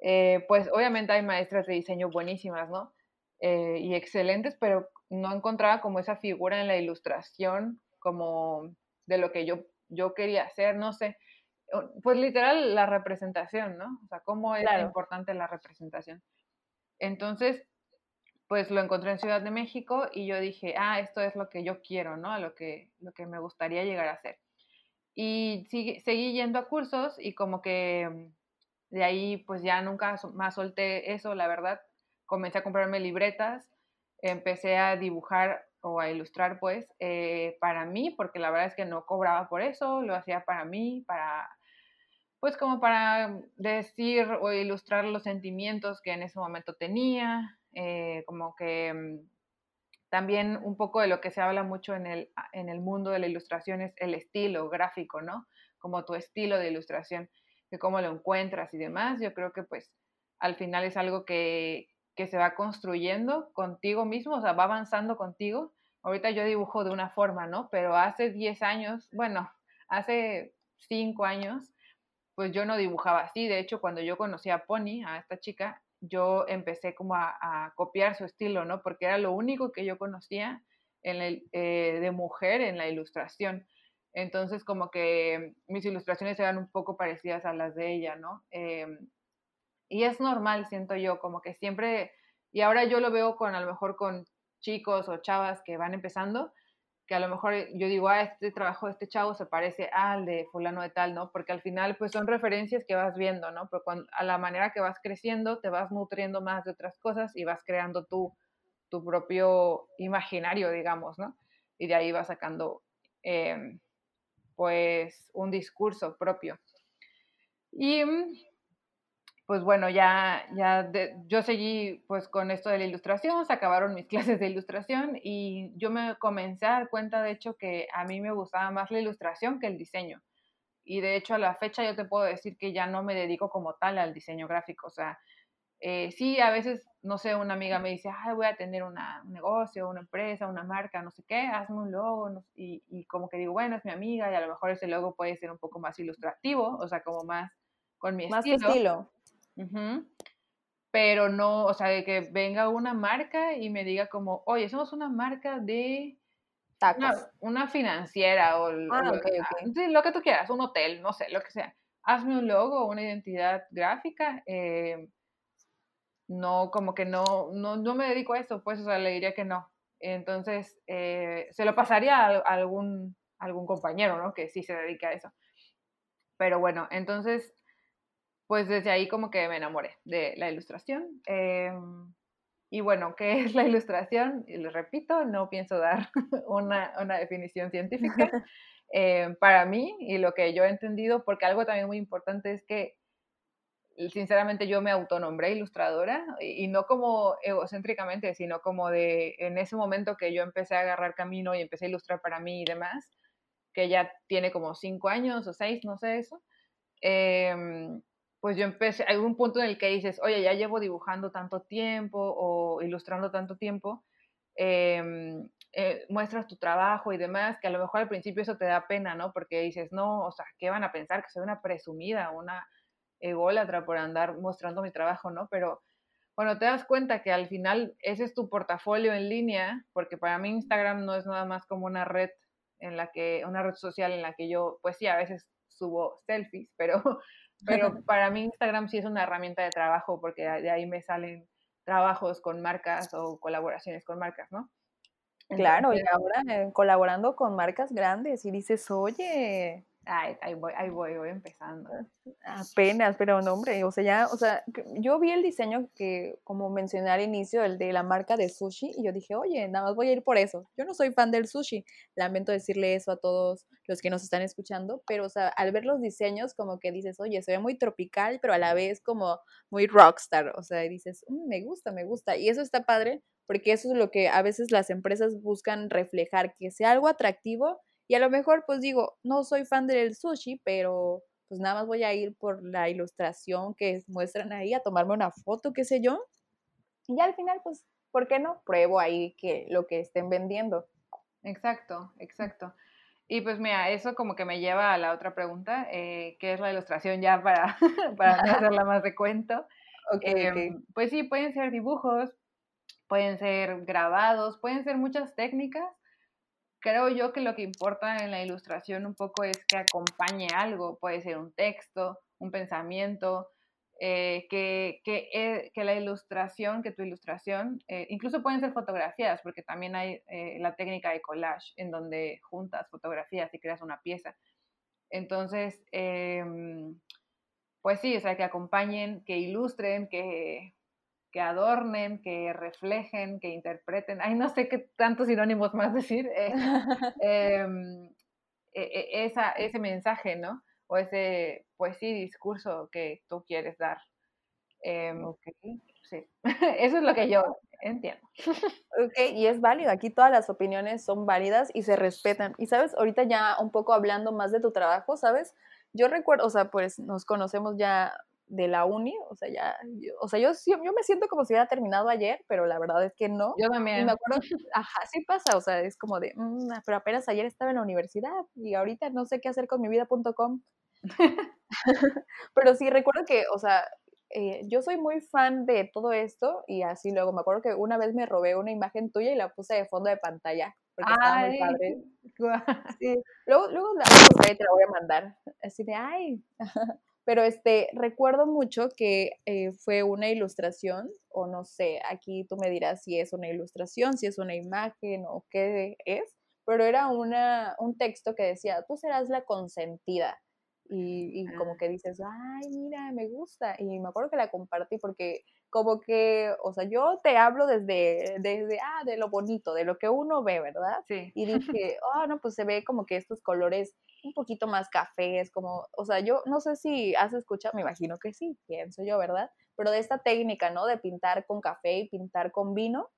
eh, pues obviamente hay maestras de diseño buenísimas, ¿no? Eh, y excelentes, pero no encontraba como esa figura en la ilustración como de lo que yo, yo quería hacer, no sé. Pues literal la representación, ¿no? O sea, cómo es importante la representación. Entonces, pues lo encontré en Ciudad de México y yo dije, ah, esto es lo que yo quiero, ¿no? Lo que, lo que me gustaría llegar a hacer. Y seguí yendo a cursos y como que de ahí pues ya nunca más solté eso, la verdad. Comencé a comprarme libretas, empecé a dibujar o a ilustrar pues eh, para mí, porque la verdad es que no cobraba por eso, lo hacía para mí, para pues como para decir o ilustrar los sentimientos que en ese momento tenía, eh, como que mm, también un poco de lo que se habla mucho en el, en el mundo de la ilustración es el estilo gráfico, ¿no? Como tu estilo de ilustración, que cómo lo encuentras y demás. Yo creo que pues al final es algo que, que se va construyendo contigo mismo, o sea, va avanzando contigo. Ahorita yo dibujo de una forma, ¿no? Pero hace 10 años, bueno, hace 5 años, pues yo no dibujaba así. De hecho, cuando yo conocí a Pony, a esta chica, yo empecé como a, copiar su estilo, ¿no? Porque era lo único que yo conocía en el, eh, de mujer en la ilustración. Entonces, como que mis ilustraciones eran un poco parecidas a las de ella, ¿no? Em, y es normal, siento yo, como que siempre, y ahora yo lo veo con a lo mejor con chicos o chavas que van empezando, que a lo mejor yo digo, ah, este trabajo de este chavo se parece al de fulano de tal, ¿no? Porque al final, pues son referencias que vas viendo, ¿no? Pero a la manera que vas creciendo, te vas nutriendo más de otras cosas y vas creando tu, tu propio imaginario, digamos, ¿no? Y de ahí vas sacando, em, pues, un discurso propio. Y mm, pues bueno, ya, ya yo seguí pues con esto de la ilustración, se acabaron mis clases de ilustración y yo me comencé a dar cuenta de hecho que a mí me gustaba más la ilustración que el diseño. Y de hecho a la fecha yo te puedo decir que ya no me dedico como tal al diseño gráfico. O sea, eh, sí, a veces, no sé, una amiga me dice, Ay, voy a tener un negocio, una empresa, una marca, no sé qué, hazme un logo. y, y como que digo, bueno, es mi amiga y a lo mejor ese logo puede ser un poco más ilustrativo, o sea, como más con mi más estilo. estilo. Pero no, o sea, de que venga una marca y me diga como, oye, somos una marca de tacos. Una, financiera o, ah, lo, que, lo que tú quieras, un hotel, no sé, lo que sea. Hazme un logo, una identidad gráfica. Eh, no, como que no, no, no me dedico a eso, pues, o sea, le diría que no. Entonces, eh, se lo pasaría a, algún, algún compañero, ¿no? Que sí se dedica a eso. Pero bueno, entonces pues desde ahí como que me enamoré de la ilustración. Em, y bueno, ¿qué es la ilustración? Y les repito, no pienso dar una, una definición científica. Em, para mí y lo que yo he entendido, porque algo también muy importante es que sinceramente yo me autonombré ilustradora y, no como egocéntricamente, sino como de en ese momento que yo empecé a agarrar camino y empecé a ilustrar para mí y demás, que ya tiene como cinco años o seis, no sé eso. Eh, pues yo empecé, hay un punto en el que dices, oye, ya llevo dibujando tanto tiempo o ilustrando tanto tiempo, em, eh, muestras tu trabajo y demás, que a lo mejor al principio eso te da pena, ¿no? Porque dices, no, o sea, ¿qué van a pensar? Que soy una presumida, una ególatra por andar mostrando mi trabajo, ¿no? Pero bueno, te das cuenta que al final ese es tu portafolio en línea, porque para mí Instagram no es nada más como una red en la que, una red social en la que yo, pues sí, a veces subo selfies, pero pero para mí Instagram sí es una herramienta de trabajo porque de ahí me salen trabajos con marcas o colaboraciones con marcas, ¿no? claro, y ahora eh, colaborando con marcas grandes y dices, oye, Ay, ahí voy, ahí voy, voy empezando. Apenas, pero no, hombre, o sea, ya, o sea, yo vi el diseño que, como mencioné al inicio, el de la marca de sushi, y yo dije, oye, nada más voy a ir por eso. Yo no soy fan del sushi, lamento decirle eso a todos los que nos están escuchando, pero, o sea, al ver los diseños, como que dices, oye, se ve muy tropical, pero a la vez como muy rockstar, o sea, dices, mm, me gusta, me gusta, y eso está padre, porque eso es lo que a veces las empresas buscan reflejar, que sea algo atractivo, y a lo mejor, pues digo, no soy fan del sushi, pero pues nada más voy a ir por la ilustración que muestran ahí, a tomarme una foto, qué sé yo. Y ya al final, pues, ¿por qué no? Pruebo ahí que lo que estén vendiendo. Exacto, exacto. Y pues mira, eso como que me lleva a la otra pregunta, eh, que es la ilustración ya para, para no hacerla más de cuento. Em, pues sí, pueden ser dibujos, pueden ser grabados, pueden ser muchas técnicas creo yo que lo que importa en la ilustración un poco es que acompañe algo, puede ser un texto, un pensamiento, eh, que, eh, que, la ilustración, que tu ilustración, eh, incluso pueden ser fotografías, porque también hay la técnica de collage, en donde juntas fotografías y creas una pieza. Entonces, em, pues sí, o sea, que acompañen, que ilustren, que, que adornen, que reflejen, que interpreten. Ay, no sé qué tantos sinónimos más decir. Eh, em, e, e, esa, ese mensaje, ¿no? O ese, pues sí, discurso que tú quieres dar. Em, sí, eso es lo que yo entiendo. Ok, y es válido, aquí todas las opiniones son válidas y se respetan. Y sabes, ahorita ya un poco hablando más de tu trabajo, ¿sabes? Yo recuerdo, o sea, pues nos conocemos ya de la uni, o sea, ya, yo, o sea, yo, yo me siento como si hubiera terminado ayer, pero la verdad es que no. Yo también. Y me acuerdo, ajá, sí pasa, o sea, es como de, mm, pero apenas ayer estaba en la universidad y ahorita no sé qué hacer con mi vida.com. pero sí, recuerdo que, o sea, eh, yo soy muy fan de todo esto y así luego me acuerdo que una vez me robé una imagen tuya y la puse de fondo de pantalla porque estaba muy padre. Sí. Luego, luego la, te la voy a mandar, así de, ay, pero este, recuerdo mucho que eh, fue una ilustración, o no sé, aquí tú me dirás si es una ilustración, si es una imagen o qué es, pero era una, un texto que decía, tú serás la consentida. Y, y como ah. que dices, ay, mira, me gusta. Y me acuerdo que la compartí porque como que, o sea, yo te hablo desde, desde, ah, de lo bonito, de lo que uno ve, ¿verdad? Sí. Y dije, oh, no, pues se ve como que estos colores un poquito más cafés, como, o sea, yo no sé si has escuchado, me imagino que sí, pienso yo, ¿verdad? Pero de esta técnica, ¿no? De pintar con café y pintar con vino.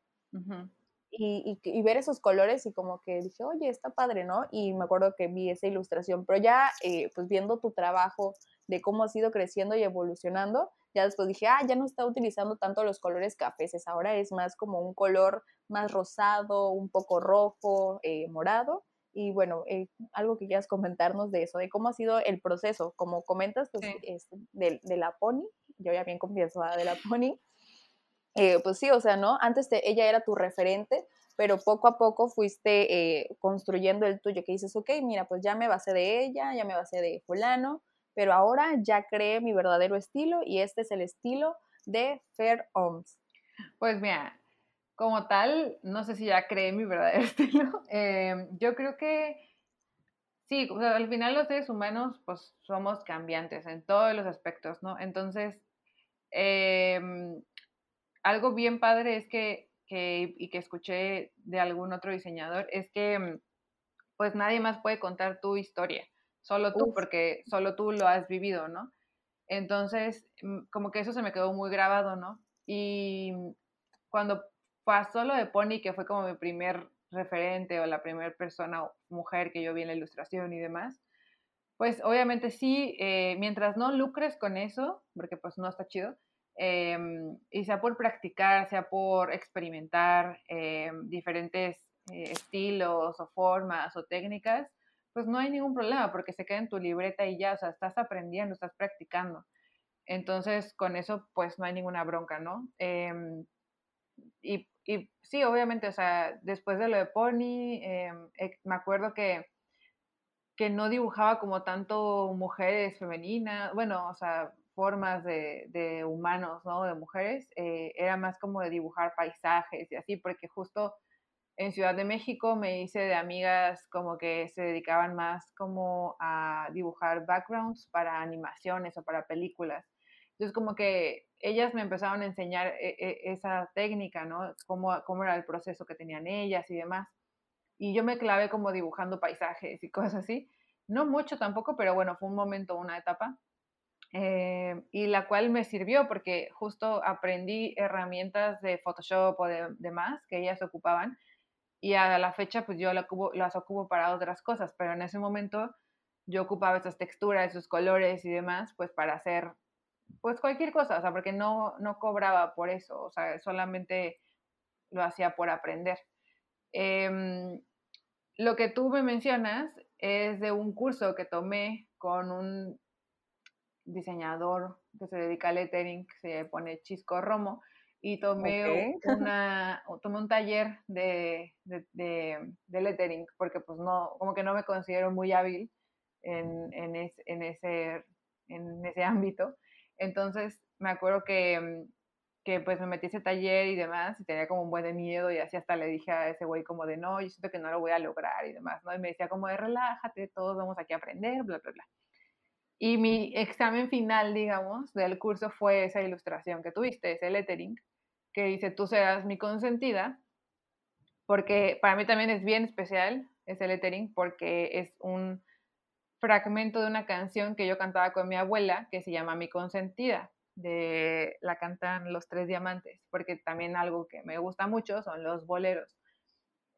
Y, y, ver esos colores y como que dije, oye, está padre, ¿no? Y me acuerdo que vi esa ilustración, pero ya, eh, pues viendo tu trabajo de cómo has ido creciendo y evolucionando, ya después dije, ah, ya no está utilizando tanto los colores cafés, ahora es más como un color más rosado, un poco rojo, eh, morado. Y bueno, eh, algo que quieras comentarnos de eso, de cómo ha sido el proceso, como comentas, pues, este, de, de, la Pony, yo ya bien confieso de la Pony, eh, pues sí, o sea, ¿no? Antes ella era tu referente, pero poco a poco fuiste construyendo el tuyo, que dices, ok, mira, pues ya me basé de ella, ya me basé de fulano, pero ahora ya creé mi verdadero estilo y este es el estilo de Fair Homes. Pues mira, como tal, no sé si ya creé mi verdadero estilo. Em, yo creo que sí, al final los seres humanos pues somos cambiantes en todos los aspectos, ¿no? Entonces, em, algo bien padre es que, que, y que escuché de algún otro diseñador, es que pues nadie más puede contar tu historia solo tú, porque solo tú lo has vivido, ¿no? Entonces, mm, como que eso se me quedó muy grabado, ¿no? Y cuando pasó lo de Pony, que fue como mi primer referente o la primera persona o mujer que yo vi en la ilustración y demás, pues obviamente sí, eh, mientras no lucres con eso, porque pues no está chido, em, y sea por practicar, sea por experimentar em, diferentes eh, estilos o formas o técnicas, pues no hay ningún problema porque se queda en tu libreta y ya, o sea, estás aprendiendo, estás practicando. Entonces, con eso, pues no hay ninguna bronca, ¿no? Em, y, y, sí, obviamente, o sea, después de lo de Pony, eh, me acuerdo que, que no dibujaba como tanto mujeres femeninas, bueno, o sea, formas de, humanos, ¿no? De mujeres, eh, era más como de dibujar paisajes y así, porque justo en Ciudad de México me hice de amigas como que se dedicaban más como a dibujar backgrounds para animaciones o para películas. Entonces como que ellas me empezaron a enseñar e, e, esa técnica, ¿no? Cómo, cómo era el proceso que tenían ellas y demás. Y yo me clavé como dibujando paisajes y cosas así. No mucho tampoco, pero bueno, fue un momento, una etapa. Eh, y la cual me sirvió porque justo aprendí herramientas de Photoshop o de demás que ellas ocupaban y a la fecha pues yo las ocupo para otras cosas, pero en ese momento yo ocupaba esas texturas, esos colores y demás, pues para hacer pues cualquier cosa, o sea, porque no, no cobraba por eso, o sea, solamente lo hacía por aprender. Em, lo que tú me mencionas es de un curso que tomé con un diseñador que se dedica al lettering, que se pone Chisco Romo, y tomé, una, tomé un taller de, de, lettering, porque pues no, como que no me considero muy hábil en, en, en, ese, en ese ámbito. Entonces me acuerdo que, que pues me metí ese taller y demás y tenía como un buen de miedo y así hasta le dije a ese güey como de no, yo siento que no lo voy a lograr y demás, ¿no? Y me decía como de relájate, todos vamos aquí a aprender, bla, bla, bla. Y mi examen final, digamos, del curso fue esa ilustración que tuviste, ese lettering que dice, tú serás mi consentida, porque para mí también es bien especial ese lettering, porque es un fragmento de una canción que yo cantaba con mi abuela que se llama Mi consentida. de la cantan Los Tres Diamantes, porque también algo que me gusta mucho son los boleros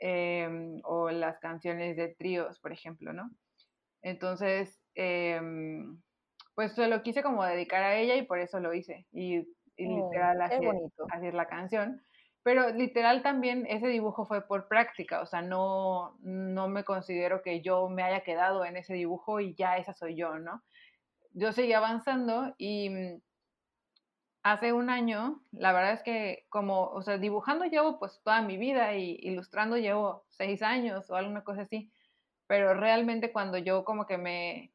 em, o las canciones de tríos, por ejemplo, ¿no? Entonces, em, pues se lo quise como dedicar a ella y por eso lo hice. Y, Oh, literal así, es la canción. Pero literal también ese dibujo fue por práctica, o sea, no, no me considero que yo me haya quedado en ese dibujo y ya esa soy yo, ¿no? Yo seguí avanzando y mm, hace un año, la verdad es que como, o sea, dibujando llevo pues toda mi vida y ilustrando llevo seis años o alguna cosa así, pero realmente cuando yo como que me,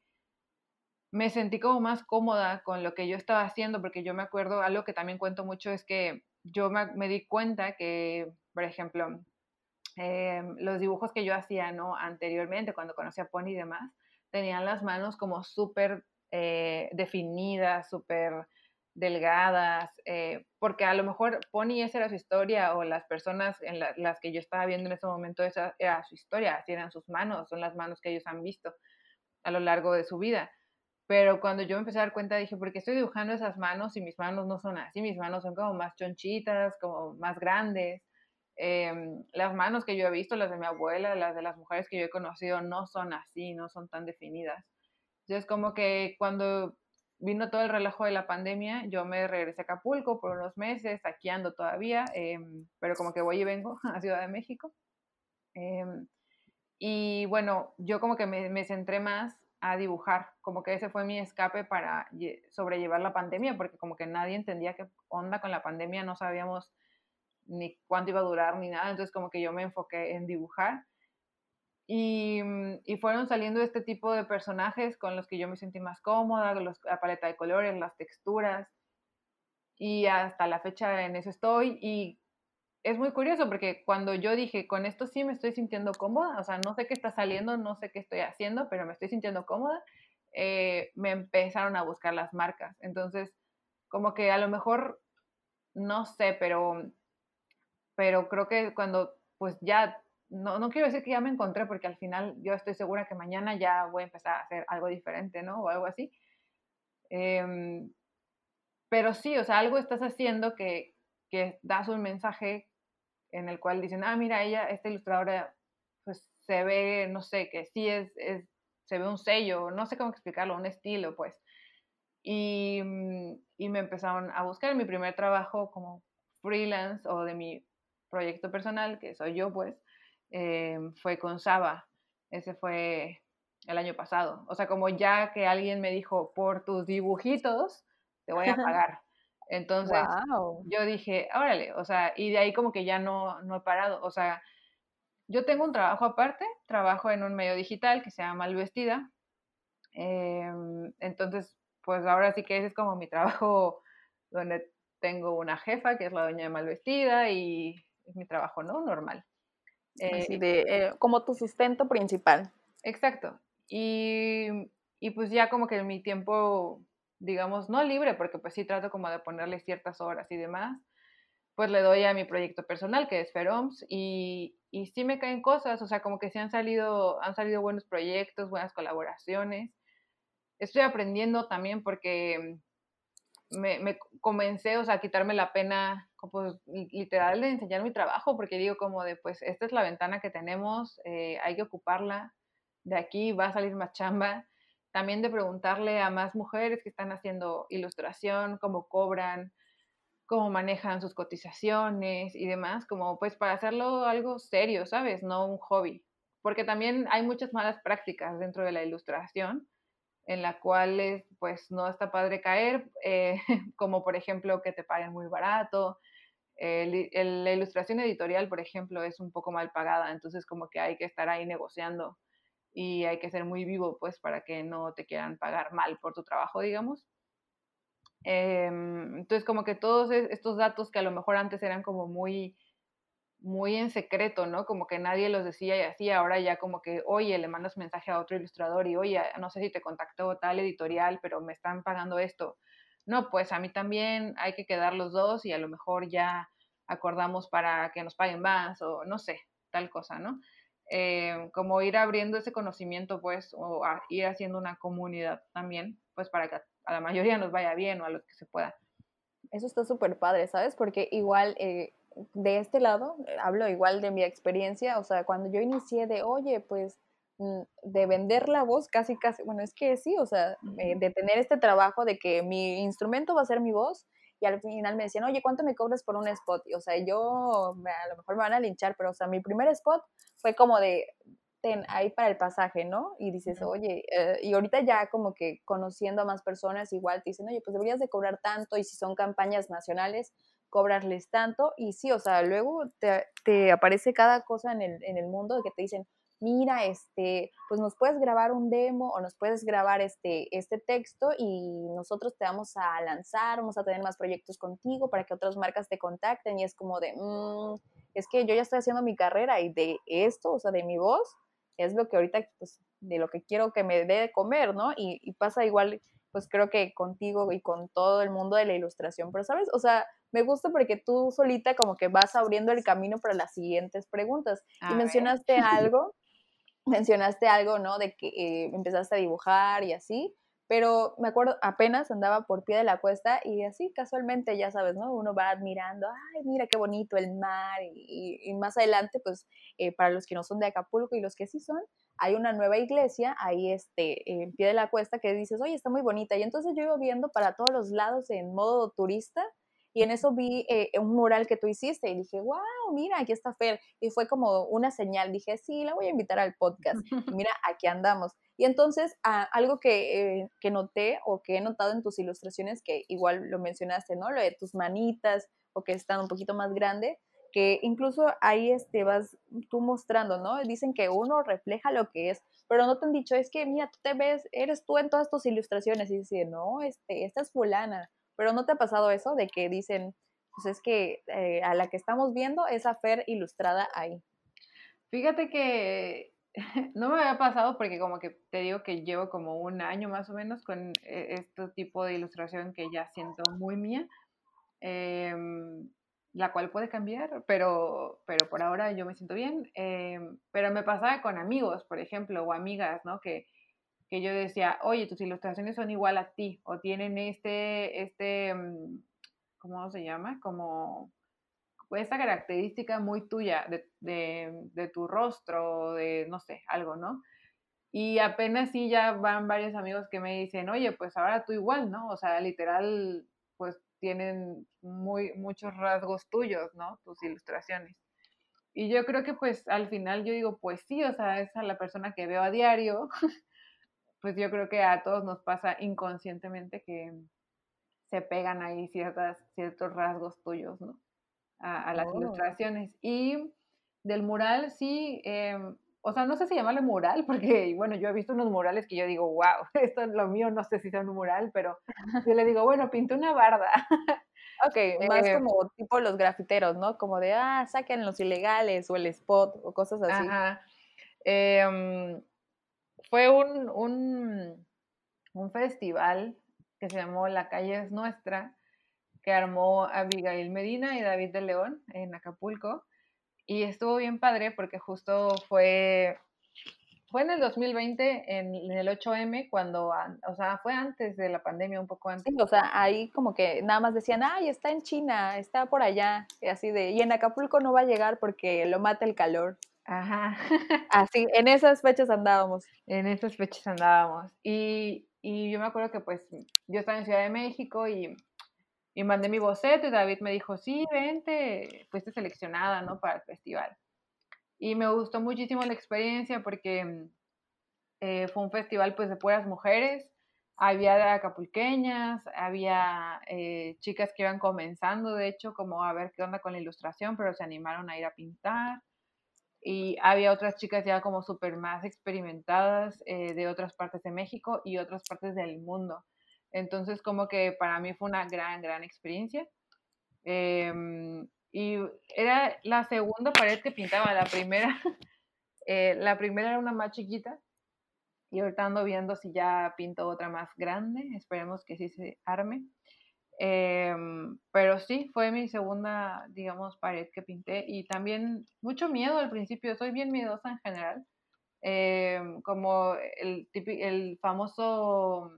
me sentí como más cómoda con lo que yo estaba haciendo, porque yo me acuerdo, algo que también cuento mucho es que yo me, di cuenta que, por ejemplo, em, los dibujos que yo hacía, ¿no? Anteriormente, cuando conocí a Pony y demás, tenían las manos como súper eh, definidas, súper delgadas, eh, porque a lo mejor Pony esa era su historia o las personas en la- las que yo estaba viendo en ese momento esa era su historia, así eran sus manos, son las manos que ellos han visto a lo largo de su vida. Pero cuando yo me empecé a dar cuenta dije, ¿por qué estoy dibujando esas manos y mis manos no son así? Mis manos son como más chonchitas, como más grandes. Em, las manos que yo he visto, las de mi abuela, las de las mujeres que yo he conocido, no son así, no son tan definidas. Entonces, como que cuando vino todo el relajo de la pandemia, yo me regresé a Acapulco por unos meses, aquí ando todavía, em, pero como que voy y vengo a Ciudad de México. Em, y bueno, yo como que me, me centré más a dibujar, como que ese fue mi escape para lle- sobrellevar la pandemia, porque como que nadie entendía qué onda con la pandemia, no sabíamos ni cuánto iba a durar ni nada, entonces como que yo me enfoqué en dibujar. Y, mm, y fueron saliendo este tipo de personajes con los que yo me sentí más cómoda, los- la paleta de colores, las texturas y hasta la fecha en eso estoy y es muy curioso porque cuando yo dije, con esto sí me estoy sintiendo cómoda, o sea, no sé qué está saliendo, no sé qué estoy haciendo, pero me estoy sintiendo cómoda, eh, me empezaron a buscar las marcas. Entonces, como que a lo mejor, no sé, pero, pero creo que cuando, pues ya, no, no quiero decir que ya me encontré, porque al final yo estoy segura que mañana ya voy a empezar a hacer algo diferente, ¿no? O algo así. Em, pero sí, o sea, algo estás haciendo que, que das un mensaje en el cual dicen, ah, mira, ella, esta ilustradora, pues se ve, no sé, que sí es, es se ve un sello, no sé cómo explicarlo, un estilo, pues. Y, mm, y me empezaron a buscar mi primer trabajo como freelance o de mi proyecto personal, que soy yo, pues, eh, fue con Saba. Ese fue el año pasado. O sea, como ya que alguien me dijo, por tus dibujitos, te voy a pagar. Entonces, Wow. yo dije, órale, o sea, y de ahí como que ya no, no he parado. O sea, yo tengo un trabajo aparte, trabajo en un medio digital que se llama Malvestida. em, entonces, pues ahora sí que ese es como mi trabajo donde tengo una jefa que es la dueña de Malvestida y es mi trabajo, ¿no? Normal. Así Eh, de, eh, como tu sustento principal. Exacto. Y, y pues ya como que mi tiempo, digamos, no libre, porque pues sí trato como de ponerle ciertas horas y demás, pues le doy a mi proyecto personal, que es Feroms, y, y sí me caen cosas, o sea, como que sí han salido, han salido buenos proyectos, buenas colaboraciones. Estoy aprendiendo también porque me, me comencé, o sea, a quitarme la pena, pues, li- literal, de enseñar mi trabajo, porque digo como de, pues, esta es la ventana que tenemos, eh, hay que ocuparla, de aquí va a salir más chamba. También de preguntarle a más mujeres que están haciendo ilustración, cómo cobran, cómo manejan sus cotizaciones y demás, como pues para hacerlo algo serio, ¿sabes? No un hobby. Porque también hay muchas malas prácticas dentro de la ilustración en la cual pues no está padre caer, eh, como por ejemplo que te paguen muy barato. La ilustración editorial, por ejemplo, es un poco mal pagada, entonces como que hay que estar ahí negociando y hay que ser muy vivo pues para que no te quieran pagar mal por tu trabajo, digamos. Em, entonces como que todos es- estos datos que a lo mejor antes eran como muy muy en secreto, ¿no? Como que nadie los decía y así, ahora ya como que, oye, le mandas mensaje a otro ilustrador y, oye, no sé si te contactó tal editorial, pero me están pagando esto. No, pues a mí también hay que quedar los dos y a lo mejor ya acordamos para que nos paguen más o no sé, tal cosa, ¿no? Eh, como ir abriendo ese conocimiento, pues, o a- ir haciendo una comunidad también, pues para que a la mayoría nos vaya bien o a los que se pueda. Eso está súper padre, ¿sabes? Porque igual eh, de este lado, hablo igual de mi experiencia, o sea, cuando yo inicié de, oye, pues mm, de vender la voz, casi, casi, bueno, es que sí, o sea, eh, de tener este trabajo de que mi instrumento va a ser mi voz, y al final me decían, oye, ¿cuánto me cobras por un spot? Y, o sea, yo, a lo mejor me van a linchar, pero, o sea, mi primer spot fue como de, ten ahí para el pasaje, ¿no? Y dices, oye, eh", y ahorita ya como que conociendo a más personas, igual te dicen, oye, pues deberías de cobrar tanto, y si son campañas nacionales, cobrarles tanto, y sí, o sea, luego te, te aparece cada cosa en el, en el mundo que te dicen, mira, este, pues nos puedes grabar un demo o nos puedes grabar este, este texto y nosotros te vamos a lanzar, vamos a tener más proyectos contigo para que otras marcas te contacten y es como de, mm, es que yo ya estoy haciendo mi carrera y de esto, o sea, de mi voz, es lo que ahorita, pues, de lo que quiero que me dé de comer, ¿no? Y, y pasa igual, pues creo que contigo y con todo el mundo de la ilustración, pero sabes, o sea, me gusta porque tú solita como que vas abriendo el camino para las siguientes preguntas. y mencionaste algo mencionaste algo, ¿no? De que eh, empezaste a dibujar y así, pero me acuerdo, apenas andaba por pie de la cuesta y así casualmente, ya sabes, ¿no? Uno va admirando, ay, mira qué bonito el mar y, más adelante, pues eh, para los que no son de Acapulco y los que sí son, hay una nueva iglesia ahí este, en pie de la cuesta que dices, oye, está muy bonita. Y entonces yo iba viendo para todos los lados en modo turista y en eso vi eh, un mural que tú hiciste y dije, wow, mira, aquí está Fer. Y fue como una señal. Dije, sí, la voy a invitar al podcast. mira, aquí andamos. Y entonces, ah, algo que, eh, que noté o que he notado en tus ilustraciones, que igual lo mencionaste, ¿no? Lo de tus manitas o que están un poquito más grande, que incluso ahí este, vas tú mostrando, ¿no? Dicen que uno refleja lo que es, pero no te han dicho, es que, mira, tú te ves, eres tú en todas tus ilustraciones, y dice, no, este, esta es fulana, pero ¿no te ha pasado eso de que dicen, pues es que eh, a la que estamos viendo es a Fer ilustrada ahí? Fíjate que no me había pasado porque como que te digo que llevo como un año más o menos con eh, este tipo de ilustración que ya siento muy mía, em, la cual puede cambiar, pero, pero por ahora yo me siento bien. Em, pero me pasaba con amigos, por ejemplo, o amigas, ¿no? Que, que yo decía, oye, tus ilustraciones son igual a ti o tienen este, este, mm, ¿cómo se llama? Como esta característica muy tuya de, de, de tu rostro, de, no sé, algo, ¿no? Y apenas sí ya van varios amigos que me dicen, oye, pues ahora tú igual, ¿no? O sea, literal, pues tienen muy, muchos rasgos tuyos, ¿no? Tus ilustraciones. Y yo creo que pues al final yo digo, pues sí, o sea, es a la persona que veo a diario pues yo creo que a todos nos pasa inconscientemente que se pegan ahí ciertas, ciertos rasgos tuyos, ¿no? A, las oh. ilustraciones. Y del mural, sí, em, o sea, no sé si llamarle mural, porque, bueno, yo he visto unos murales que yo digo, wow, esto es lo mío, no sé si sea un mural, pero yo le digo, bueno, pinté una barda. Ok, más eh, como tipo los grafiteros, ¿no? Como de, ah, saquen los ilegales o el spot o cosas así. Ajá. Eh, fue un, un, un festival que se llamó La calle es nuestra, que armó Abigail Medina y David de León en Acapulco. Y estuvo bien padre porque justo fue, fue en el 2020, en, el 8M, cuando, o sea, fue antes de la pandemia, un poco antes. o sea, ahí como que nada más decían, ay, está en China, está por allá, y así de, y en Acapulco no va a llegar porque lo mata el calor. Ajá. Así, en esas fechas andábamos. En esas fechas andábamos. Y, y yo me acuerdo que pues yo estaba en Ciudad de México y, y mandé mi boceto y David me dijo, sí, vente, fuiste seleccionada, ¿no? Para el festival. Y me gustó muchísimo la experiencia porque eh, fue un festival pues de puras mujeres, había acapulqueñas, había eh, chicas que iban comenzando, de hecho, como a ver qué onda con la ilustración, pero se animaron a ir a pintar y había otras chicas ya como súper más experimentadas eh, de otras partes de México y otras partes del mundo. Entonces como que para mí fue una gran, gran experiencia. Em, y era la segunda pared que pintaba, la primera, eh, la primera era una más chiquita y ahorita ando viendo si ya pinto otra más grande, esperemos que sí se arme. Em, pero sí, fue mi segunda, digamos, pared que pinté y también mucho miedo al principio, soy bien miedosa en general, em, como el, el famoso,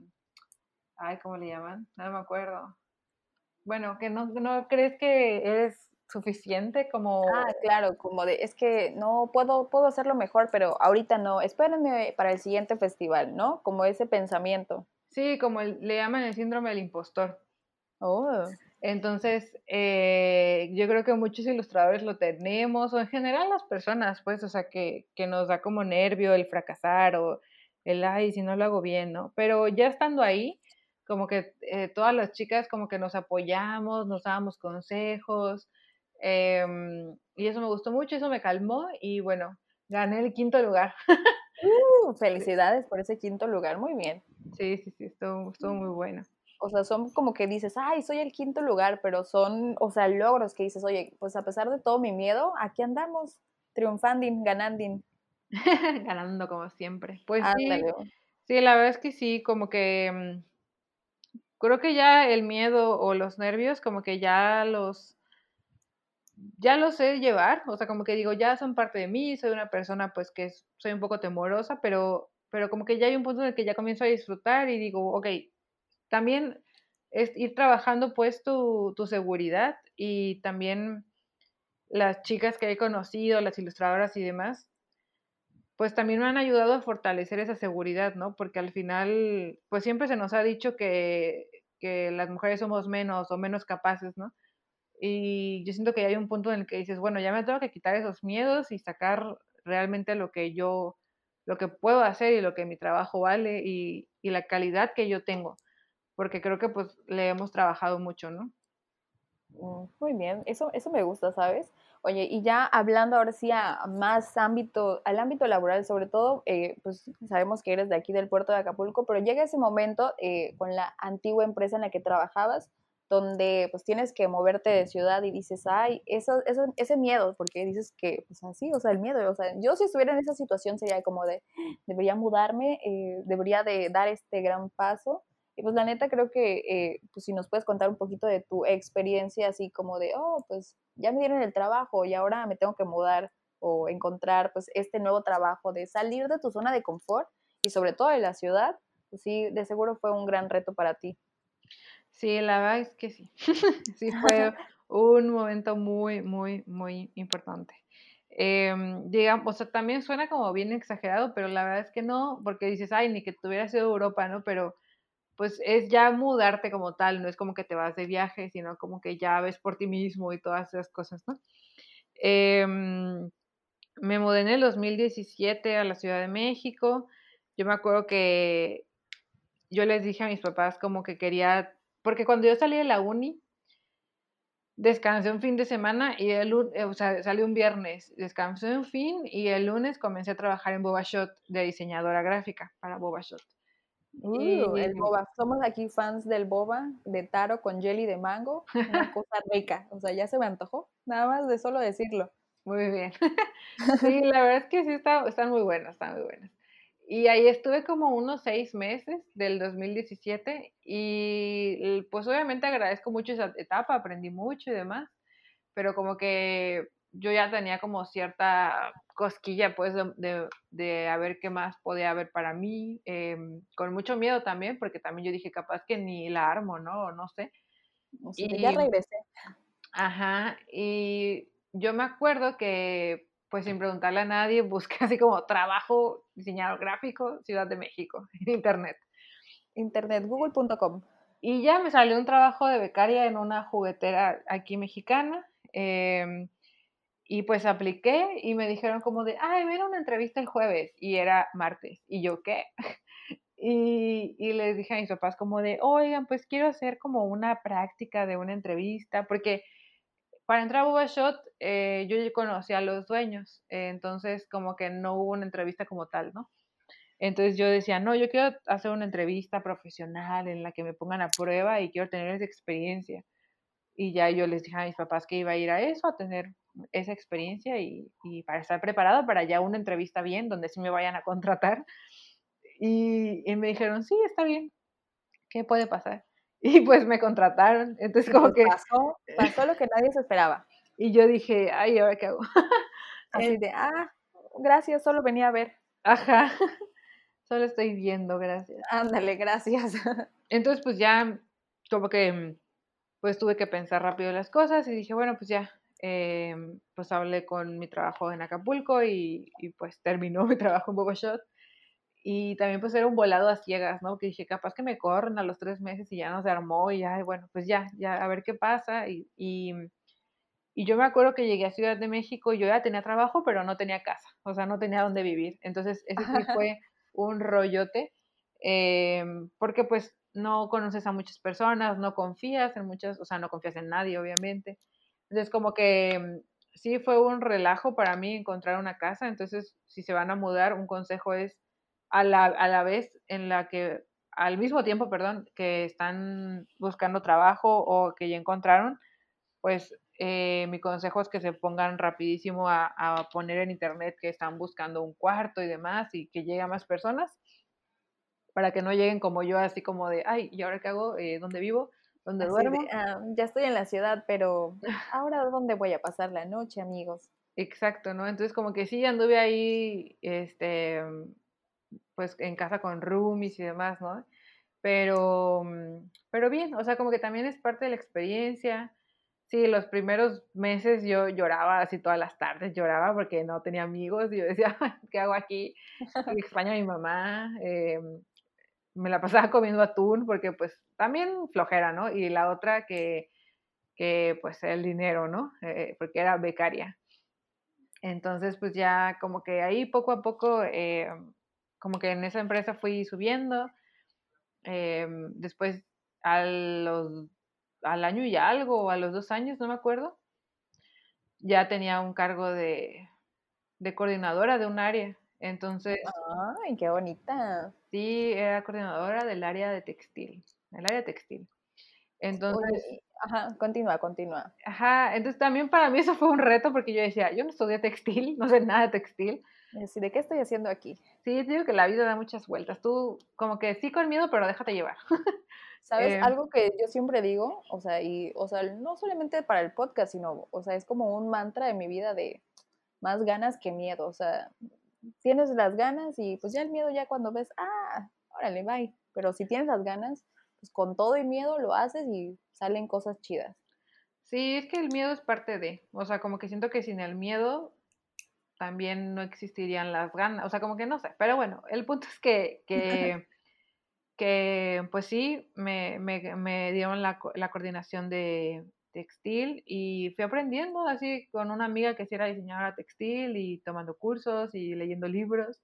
ay, ¿cómo le llaman? No me acuerdo. bueno, que no, no crees que eres suficiente como... Ah, claro, como de, es que no puedo, puedo hacerlo mejor, pero ahorita no, espérenme para el siguiente festival, ¿no? Como ese pensamiento. Sí, como le llaman el síndrome del impostor. Oh. Entonces, eh, yo creo que muchos ilustradores lo tenemos, o en general las personas, pues, o sea, que, que nos da como nervio el fracasar o el, ay, si no lo hago bien, ¿no? Pero ya estando ahí, como que eh, todas las chicas como que nos apoyamos, nos dábamos consejos, em, y eso me gustó mucho, eso me calmó y bueno, gané el quinto lugar. Uh, felicidades por ese quinto lugar, muy bien. Sí, sí, sí, estuvo, estuvo muy bueno. O sea, son como que dices, ay, soy el quinto lugar, pero son, o sea, logros que dices, oye, pues a pesar de todo mi miedo, aquí andamos, triunfando, ganando. Ganando como siempre. Pues sí, sí, la verdad es que sí, como que mm, creo que ya el miedo o los nervios, como que ya los, ya los sé llevar, o sea, como que digo, ya son parte de mí, soy una persona pues que soy un poco temorosa, pero, pero como que ya hay un punto en el que ya comienzo a disfrutar y digo, ok, también es ir trabajando pues tu, tu seguridad y también las chicas que he conocido, las ilustradoras y demás, pues también me han ayudado a fortalecer esa seguridad, ¿no? Porque al final, pues siempre se nos ha dicho que, las mujeres somos menos o menos capaces, ¿no? Y yo siento que hay un punto en el que dices, bueno, ya me tengo que quitar esos miedos y sacar realmente lo que yo, lo que puedo hacer y lo que mi trabajo vale y, y la calidad que yo tengo, porque creo que pues le hemos trabajado mucho, ¿no? Mm, muy bien, eso, eso me gusta, ¿sabes? Oye, y ya hablando ahora sí a más ámbito, al ámbito laboral, sobre todo, eh, pues sabemos que eres de aquí del puerto de Acapulco, pero llega ese momento eh, con la antigua empresa en la que trabajabas, donde pues tienes que moverte de ciudad y dices, ay, eso, eso, ese miedo, porque dices que, pues así, o sea, el miedo, o sea, yo si estuviera en esa situación sería como de, debería mudarme, eh, debería de dar este gran paso, y pues la neta creo que eh, pues si nos puedes contar un poquito de tu experiencia, así como de, oh, pues ya me dieron el trabajo y ahora me tengo que mudar o encontrar pues este nuevo trabajo, de salir de tu zona de confort y sobre todo de la ciudad, pues sí, de seguro fue un gran reto para ti. Sí, la verdad es que sí. sí, fue un momento muy, muy, muy importante. Digamos, o sea, también suena como bien exagerado, pero la verdad es que no, porque dices, ay, ni que tuviera sido Europa, ¿no? Pero pues es ya mudarte como tal, no es como que te vas de viaje, sino como que ya ves por ti mismo y todas esas cosas, ¿no? Em, me mudé en el 2017 a la Ciudad de México. Yo me acuerdo que yo les dije a mis papás como que quería, porque cuando yo salí de la uni, descansé un fin de semana y el eh, o sea, salí un viernes, descansé un fin y el lunes comencé a trabajar en Boba Shot de diseñadora gráfica para Boba Shot. Uh, el boba. Somos aquí fans del boba, de taro con jelly de mango. Una cosa rica. O sea, ya se me antojó. Nada más de solo decirlo. Muy bien. sí, la verdad es que sí están muy buenas, están muy buenas. Y ahí estuve como unos seis meses del 2017 y pues obviamente agradezco mucho esa etapa, aprendí mucho y demás, pero como que yo ya tenía como cierta cosquilla, pues, de, de, a ver qué más podía haber para mí, em, con mucho miedo también, porque también yo dije, capaz que ni la armo, ¿no? No sé. y, ya regresé. Ajá, y yo me acuerdo que, pues, sin preguntarle a nadie, busqué así como trabajo diseñador gráfico, Ciudad de México, en Internet. Internet, google.com. Y ya me salió un trabajo de becaria en una juguetera aquí mexicana. Eh, y pues apliqué y me dijeron como de, ay, ven una entrevista el jueves y era martes. Y yo, ¿qué? y, y les dije a mis papás como de, oigan, pues quiero hacer como una práctica de una entrevista, porque para entrar a Boba Shot eh, yo ya conocí a los dueños, entonces como que no hubo una entrevista como tal, ¿no? Entonces yo decía, no, yo quiero hacer una entrevista profesional en la que me pongan a prueba y quiero tener esa experiencia. Y ya yo les dije a mis papás que iba a ir a eso, a tener esa experiencia y, para estar preparado para ya una entrevista bien, donde sí me vayan a contratar. Y, me dijeron, sí, está bien, ¿qué puede pasar? Y pues me contrataron, entonces como pues que... Pasó, pasó lo que nadie se esperaba. Y yo dije, ay, ¿ahora qué hago? Así de, ah, gracias, solo venía a ver. Ajá, solo estoy viendo, gracias. Ándale, gracias. Entonces pues ya como que pues tuve que pensar rápido las cosas y dije, bueno, pues ya, em, pues hablé con mi trabajo en Acapulco y, y pues terminó mi trabajo en Bogotá. Y también pues era un volado a ciegas, ¿no? Que dije, capaz que me corren a los tres meses y ya no se armó y ya, bueno, pues ya, ya, a ver qué pasa. Y, y, y yo me acuerdo que llegué a Ciudad de México y yo ya tenía trabajo, pero no tenía casa, o sea, no tenía dónde vivir. Entonces, ese sí fue un rollote, em, porque pues no conoces a muchas personas, no confías en muchas, o sea, no confías en nadie, obviamente. Entonces, como que mm, sí fue un relajo para mí encontrar una casa. Entonces, si se van a mudar, un consejo es a la, a la vez en la que, al mismo tiempo, perdón, que están buscando trabajo o que ya encontraron, pues eh, mi consejo es que se pongan rapidísimo a, poner en internet que están buscando un cuarto y demás y que llegue a más personas para que no lleguen como yo, así como de, ay, ¿y ahora qué hago? Eh, ¿Dónde vivo? ¿Dónde duermo? Ah, ya estoy en la ciudad, pero ahora ¿dónde voy a pasar la noche, amigos? Exacto, ¿no? Entonces como que sí, anduve ahí, este, pues en casa con roomies y demás, ¿no? Pero, mm, pero bien, o sea, como que también es parte de la experiencia. Sí, los primeros meses yo lloraba así todas las tardes, lloraba porque no tenía amigos y yo decía, ¿qué hago aquí? Extraño a mi mamá. Eh, me la pasaba comiendo atún porque pues también flojera, ¿no? Y la otra que, que pues el dinero, ¿no? Eh, porque era becaria. Entonces pues ya como que ahí poco a poco, eh, como que en esa empresa fui subiendo. Eh, después a los, al año y algo, o a los dos años, no me acuerdo, ya tenía un cargo de, de coordinadora de un área. Entonces. ¡Ay, qué bonita! Sí, era coordinadora del área de textil, el área textil. Entonces. ajá, continúa, continúa. Ajá, entonces también para mí eso fue un reto porque yo decía, yo no estudié textil, no sé nada de textil. ¿De qué estoy haciendo aquí? Sí, digo que la vida da muchas vueltas. Tú, como que sí con miedo, pero déjate llevar. ¿Sabes? Eh, Algo que yo siempre digo, o sea, y, o sea, no solamente para el podcast, sino, o sea, es como un mantra de mi vida de más ganas que miedo. O sea, tienes las ganas y pues ya el miedo ya cuando ves, ah, órale, bye. Pero si tienes las ganas, pues con todo y miedo lo haces y salen cosas chidas. Sí, es que el miedo es parte de, o sea, como que siento que sin el miedo también no existirían las ganas, o sea, como que no sé, pero bueno, el punto es que, que, que pues sí, me, me, me dieron la, la coordinación de, textil y fui aprendiendo así con una amiga que sí era diseñadora textil y tomando cursos y leyendo libros.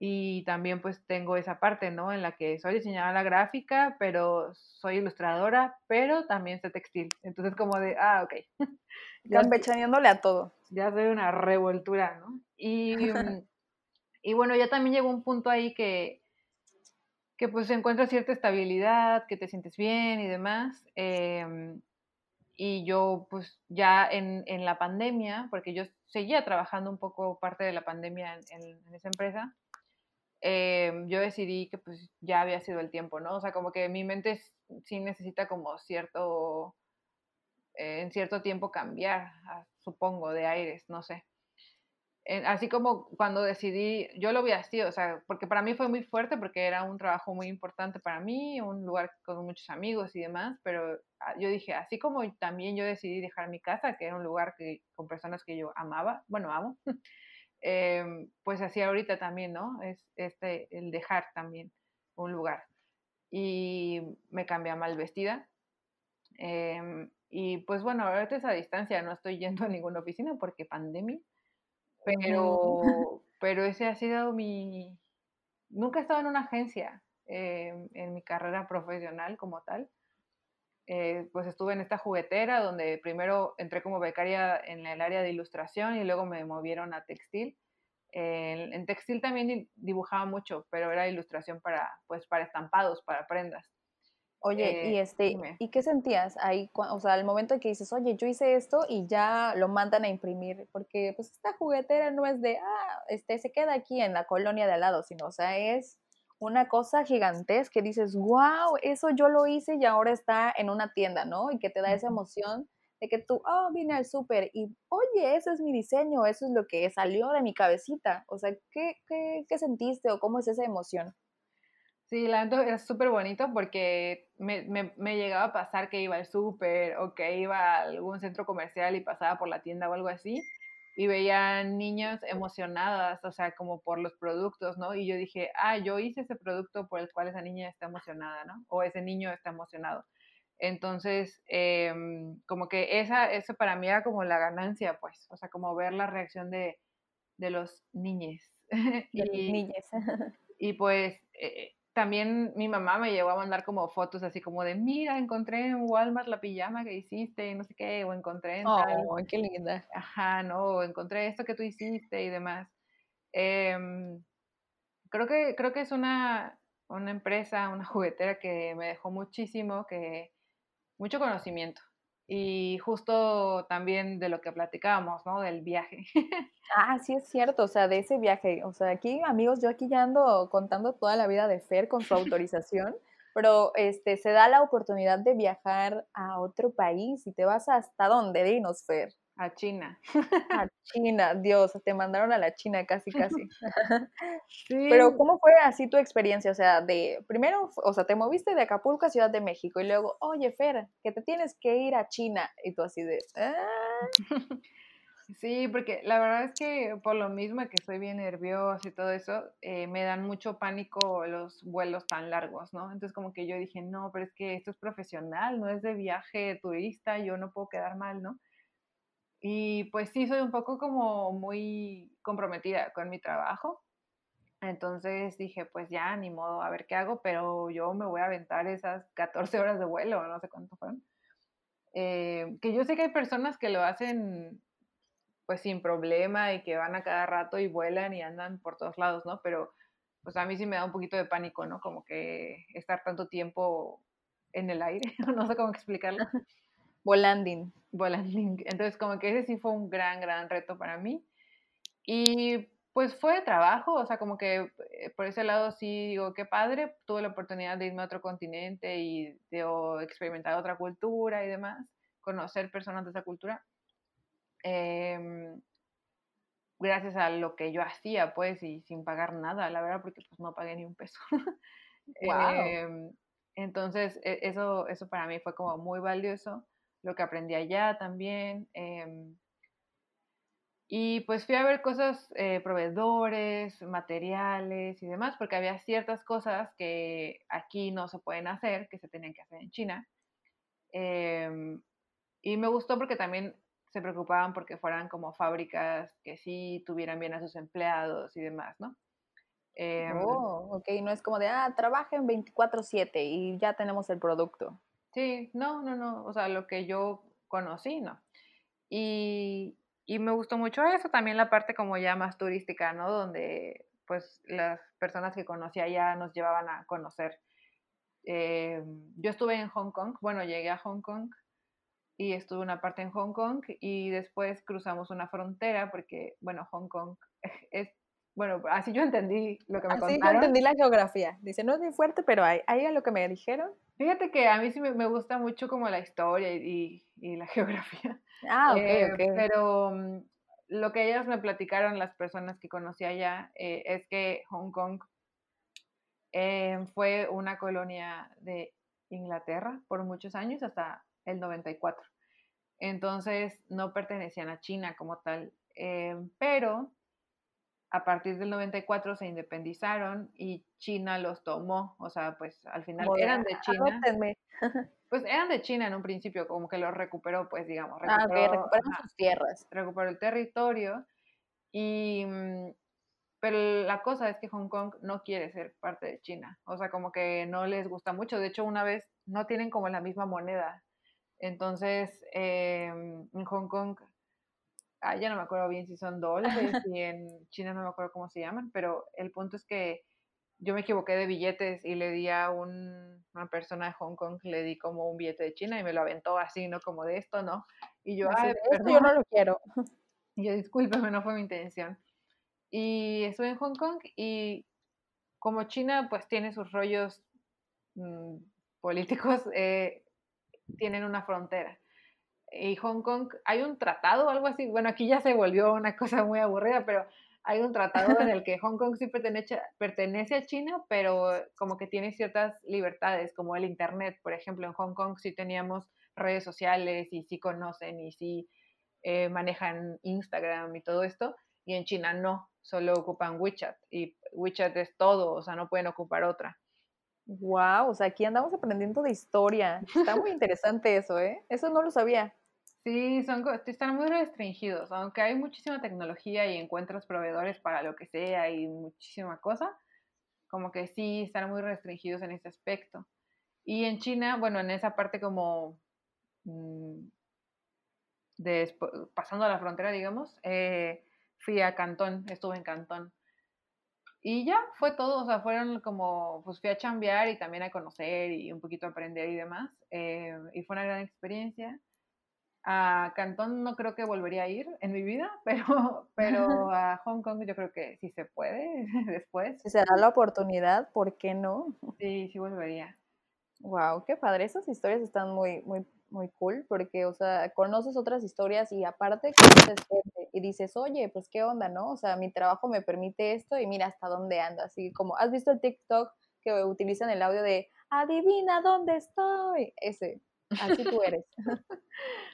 Y también pues tengo esa parte, ¿no? En la que soy diseñadora gráfica, pero soy ilustradora, pero también sé textil. Entonces como de, ah, ok. Campechaneándole a todo. Ya soy una revoltura, ¿no? Y, y bueno, ya también llegó un punto ahí que, que pues encuentras cierta estabilidad, que te sientes bien y demás. Eh, y yo pues ya en, en, la pandemia, porque yo seguía trabajando un poco parte de la pandemia en, en, esa empresa, eh, yo decidí que pues ya había sido el tiempo, ¿no? O sea, como que mi mente sí necesita como cierto, eh, en cierto tiempo cambiar, ah, supongo, de aires, no sé así como cuando decidí, yo lo vi así, o sea, porque para mí fue muy fuerte porque era un trabajo muy importante para mí, un lugar con muchos amigos y demás, pero ah, yo dije, así como también yo decidí dejar mi casa, que era un lugar que, con personas que yo amaba, bueno, amo, eh, pues así ahorita también, ¿no? Es este, el dejar también un lugar. Y me cambié a mal vestida. Eh, y pues bueno, ahorita es a distancia, no estoy yendo a ninguna oficina porque pandemia pero, pero ese ha sido mi... Nunca he estado en una agencia eh, en mi carrera profesional como tal. Eh, pues estuve en esta juguetera donde primero entré como becaria en el área de ilustración y luego me movieron a textil. en textil también dibujaba mucho, pero era ilustración para, pues, para estampados, para prendas. Oye, y eh, este, ¿y qué sentías ahí? O sea, al momento en que dices, oye, yo hice esto y ya lo mandan a imprimir, porque pues esta juguetera no es de, ah, este, se queda aquí en la colonia de al lado, sino, o sea, es una cosa gigantesca que dices, wow, eso yo lo hice y ahora está en una tienda, ¿no? Y que te da esa emoción de que tú, oh, vine al súper y, oye, ese es mi diseño, eso es lo que salió de mi cabecita. O sea, ¿qué, qué, qué sentiste o cómo es esa emoción? Sí, la verdad era súper bonito porque me, me, me, llegaba a pasar que iba al súper o que iba a algún centro comercial y pasaba por la tienda o algo así y veía niños emocionadas, o sea, como por los productos, ¿no? Y yo dije, ah, yo hice ese producto por el cual esa niña está emocionada, ¿no? O ese niño está emocionado. Entonces, em, como que esa, eso para mí era como la ganancia, pues, o sea, como ver la reacción de, de los niñes. De y, niñes. y pues eh, también mi mamá me llegó a mandar como fotos así como de, mira, encontré en Walmart la pijama que hiciste, y no sé qué, o encontré en oh, qué linda. Ajá, no, encontré esto que tú hiciste y demás. Em, creo, que, creo que es una, una empresa, una juguetera que me dejó muchísimo, que mucho conocimiento. Y justo también de lo que platicábamos, ¿no? Del viaje. Ah, sí es cierto, o sea, de ese viaje. O sea, aquí, amigos, yo aquí ya ando contando toda la vida de Fer con su autorización, pero este, se da la oportunidad de viajar a otro país y te vas hasta dónde, dinos, Fer. A China. A China, Dios, te mandaron a la China casi, casi. Sí. Pero ¿cómo fue así tu experiencia? O sea, de primero, o sea, te moviste de Acapulco a Ciudad de México y luego, oye, Fer, que te tienes que ir a China. Y tú así de... Ah". Sí, porque la verdad es que por lo mismo que soy bien nerviosa y todo eso, eh, me dan mucho pánico los vuelos tan largos, ¿no? Entonces como que yo dije, no, pero es que esto es profesional, no es de viaje turista, yo no puedo quedar mal, ¿no? Y pues sí, soy un poco como muy comprometida con mi trabajo. Entonces dije, pues ya, ni modo, a ver qué hago, pero yo me voy a aventar esas 14 horas de vuelo, no sé cuánto fueron. Eh, que yo sé que hay personas que lo hacen pues sin problema y que van a cada rato y vuelan y andan por todos lados, ¿no? Pero pues a mí sí me da un poquito de pánico, ¿no? Como que estar tanto tiempo en el aire, no sé cómo explicarlo. Volanding. Volanding. Entonces, como que ese sí fue un gran, gran reto para mí. Y pues fue de trabajo, o sea, como que eh, por ese lado sí digo, qué padre, tuve la oportunidad de irme a otro continente y de experimentar otra cultura y demás, conocer personas de esa cultura. Em, gracias a lo que yo hacía, pues, y sin pagar nada, la verdad, porque pues no pagué ni un peso. Em, entonces, e, eso, eso para mí fue como muy valioso lo que aprendí allá también. Em, y pues fui a ver cosas, eh, proveedores, materiales y demás, porque había ciertas cosas que aquí no se pueden hacer, que se tenían que hacer en China. Em, y me gustó porque también se preocupaban porque fueran como fábricas que sí tuvieran bien a sus empleados y demás, ¿no? Em, oh, ok, no es como de, ah, trabajen 24/7 y ya tenemos el producto. Sí, no, no, no, o sea, lo que yo conocí, ¿no? Y, y me gustó mucho eso, también la parte como ya más turística, ¿no? Donde pues las personas que conocía ya nos llevaban a conocer. Eh, yo estuve en Hong Kong, bueno, llegué a Hong Kong y estuve una parte en Hong Kong y después cruzamos una frontera porque, bueno, Hong Kong es bueno, así yo entendí lo que me contaron. Así yo entendí la geografía. Dice, no es muy fuerte, pero ahí, ahí es lo que me dijeron. Fíjate que a mí sí me, gusta mucho como la historia y, y, la geografía. Ah, ok, eh, ok. Pero mm, lo que ellas me platicaron, las personas que conocí allá, eh, es que Hong Kong eh, fue una colonia de Inglaterra por muchos años, hasta el 94. Entonces no pertenecían a China como tal, pero a partir del 94 se independizaron y China los tomó, o sea, pues al final eran de China. Pues eran de China en un principio, como que los recuperó, pues digamos. ah, recuperó sus tierras. Recuperó el territorio y... Mm, pero la cosa es que Hong Kong no quiere ser parte de China, o sea, como que no les gusta mucho. De hecho, una vez no tienen como la misma moneda. Entonces, em, en Hong Kong ah, ya no me acuerdo bien si son dólares y en China no me acuerdo cómo se llaman, pero el punto es que yo me equivoqué de billetes y le di a una persona de Hong Kong, le di como un billete de China y me lo aventó así, ¿no? Como de esto, ¿no? Y yo, Ay, esto yo no lo quiero. Y yo, discúlpeme, no fue mi intención. Y estuve en Hong Kong y como China pues tiene sus rollos mm, políticos, eh, tienen una frontera y Hong Kong, hay un tratado o algo así, bueno, aquí ya se volvió una cosa muy aburrida, pero hay un tratado en el que Hong Kong sí pertenece, pertenece a China, pero como que tiene ciertas libertades, como el Internet, por ejemplo, en Hong Kong sí teníamos redes sociales y sí conocen y sí eh, manejan Instagram y todo esto, y en China no, solo ocupan WeChat y WeChat es todo, o sea, no pueden ocupar otra. Wow, o sea, aquí andamos aprendiendo de historia. Está muy interesante eso, ¿eh? Eso no lo sabía. Sí, son, están muy restringidos, aunque hay muchísima tecnología y encuentras proveedores para lo que sea y muchísima cosa, como que sí están muy restringidos en ese aspecto. Y en China, bueno, en esa parte como mm, pasando a la frontera, digamos, eh, fui a Cantón, estuve en Cantón. Y ya, fue todo, o sea, fueron como, pues fui a chambear y también a conocer y un poquito a aprender y demás. Eh, y fue una gran experiencia. A Cantón no creo que volvería a ir en mi vida, pero, pero a Hong Kong yo creo que sí se puede después. Si se da la oportunidad, ¿por qué no? Sí, sí volvería. Wow, qué padre. Esas historias están muy, muy muy cool porque, o sea, conoces otras historias y aparte conoces gente y dices, oye, pues qué onda, ¿no? O sea, mi trabajo me permite esto y mira hasta dónde ando. Así como, ¿has visto el TikTok que utilizan el audio de, adivina dónde estoy? Ese, así tú eres.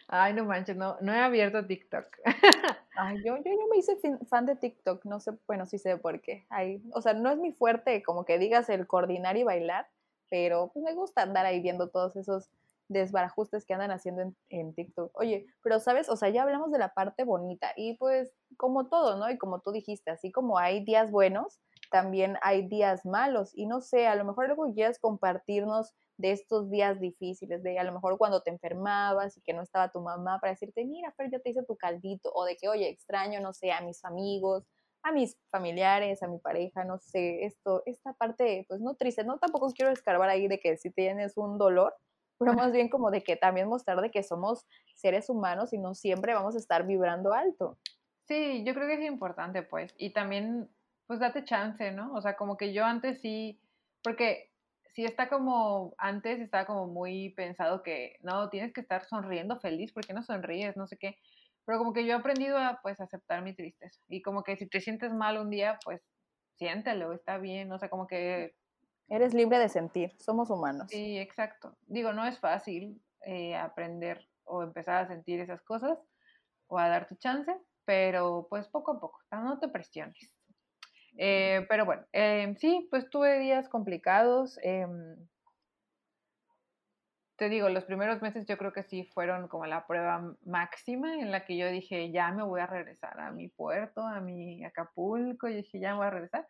Ay, no manches, no, no he abierto TikTok. Ay, yo, yo, yo me hice fan de TikTok, no sé, bueno, sí sé por qué. Ay, o sea, no es mi fuerte como que digas el coordinar y bailar, pero pues me gusta andar ahí viendo todos esos desbarajustes que andan haciendo en, TikTok. Oye, pero sabes, o sea, ya hablamos de la parte bonita y pues como todo, ¿no? Y como tú dijiste, así como hay días buenos, también hay días malos y no sé, a lo mejor algo quieras compartirnos de estos días difíciles, de a lo mejor cuando te enfermabas y que no estaba tu mamá para decirte, mira, Fer, ya te hice tu caldito, o de que, oye, extraño, no sé, a mis amigos, a mis familiares, a mi pareja, no sé, esto, esta parte, pues no triste, no tampoco quiero escarbar ahí de que si tienes un dolor, pero más bien como de que también mostrar de que somos seres humanos y no siempre vamos a estar vibrando alto. Sí, yo creo que es importante, pues, y también, pues, date chance, ¿no? O sea, como que yo antes sí, porque si está como, antes estaba como muy pensado que, no, tienes que estar sonriendo feliz, porque no sonríes? No sé qué, pero como que yo he aprendido a, pues, aceptar mi tristeza, y como que si te sientes mal un día, pues, siéntelo, está bien, o sea, como que Eres libre de sentir, somos humanos. Sí, exacto. Digo, no es fácil eh, aprender o empezar a sentir esas cosas o a dar tu chance, pero pues poco a poco, no te presiones. Eh, pero bueno, em, sí, pues tuve días complicados. Em, te digo, los primeros meses yo creo que sí fueron como la prueba máxima en la que yo dije, ya me voy a regresar a mi puerto, a mi Acapulco, y dije, ya me voy a regresar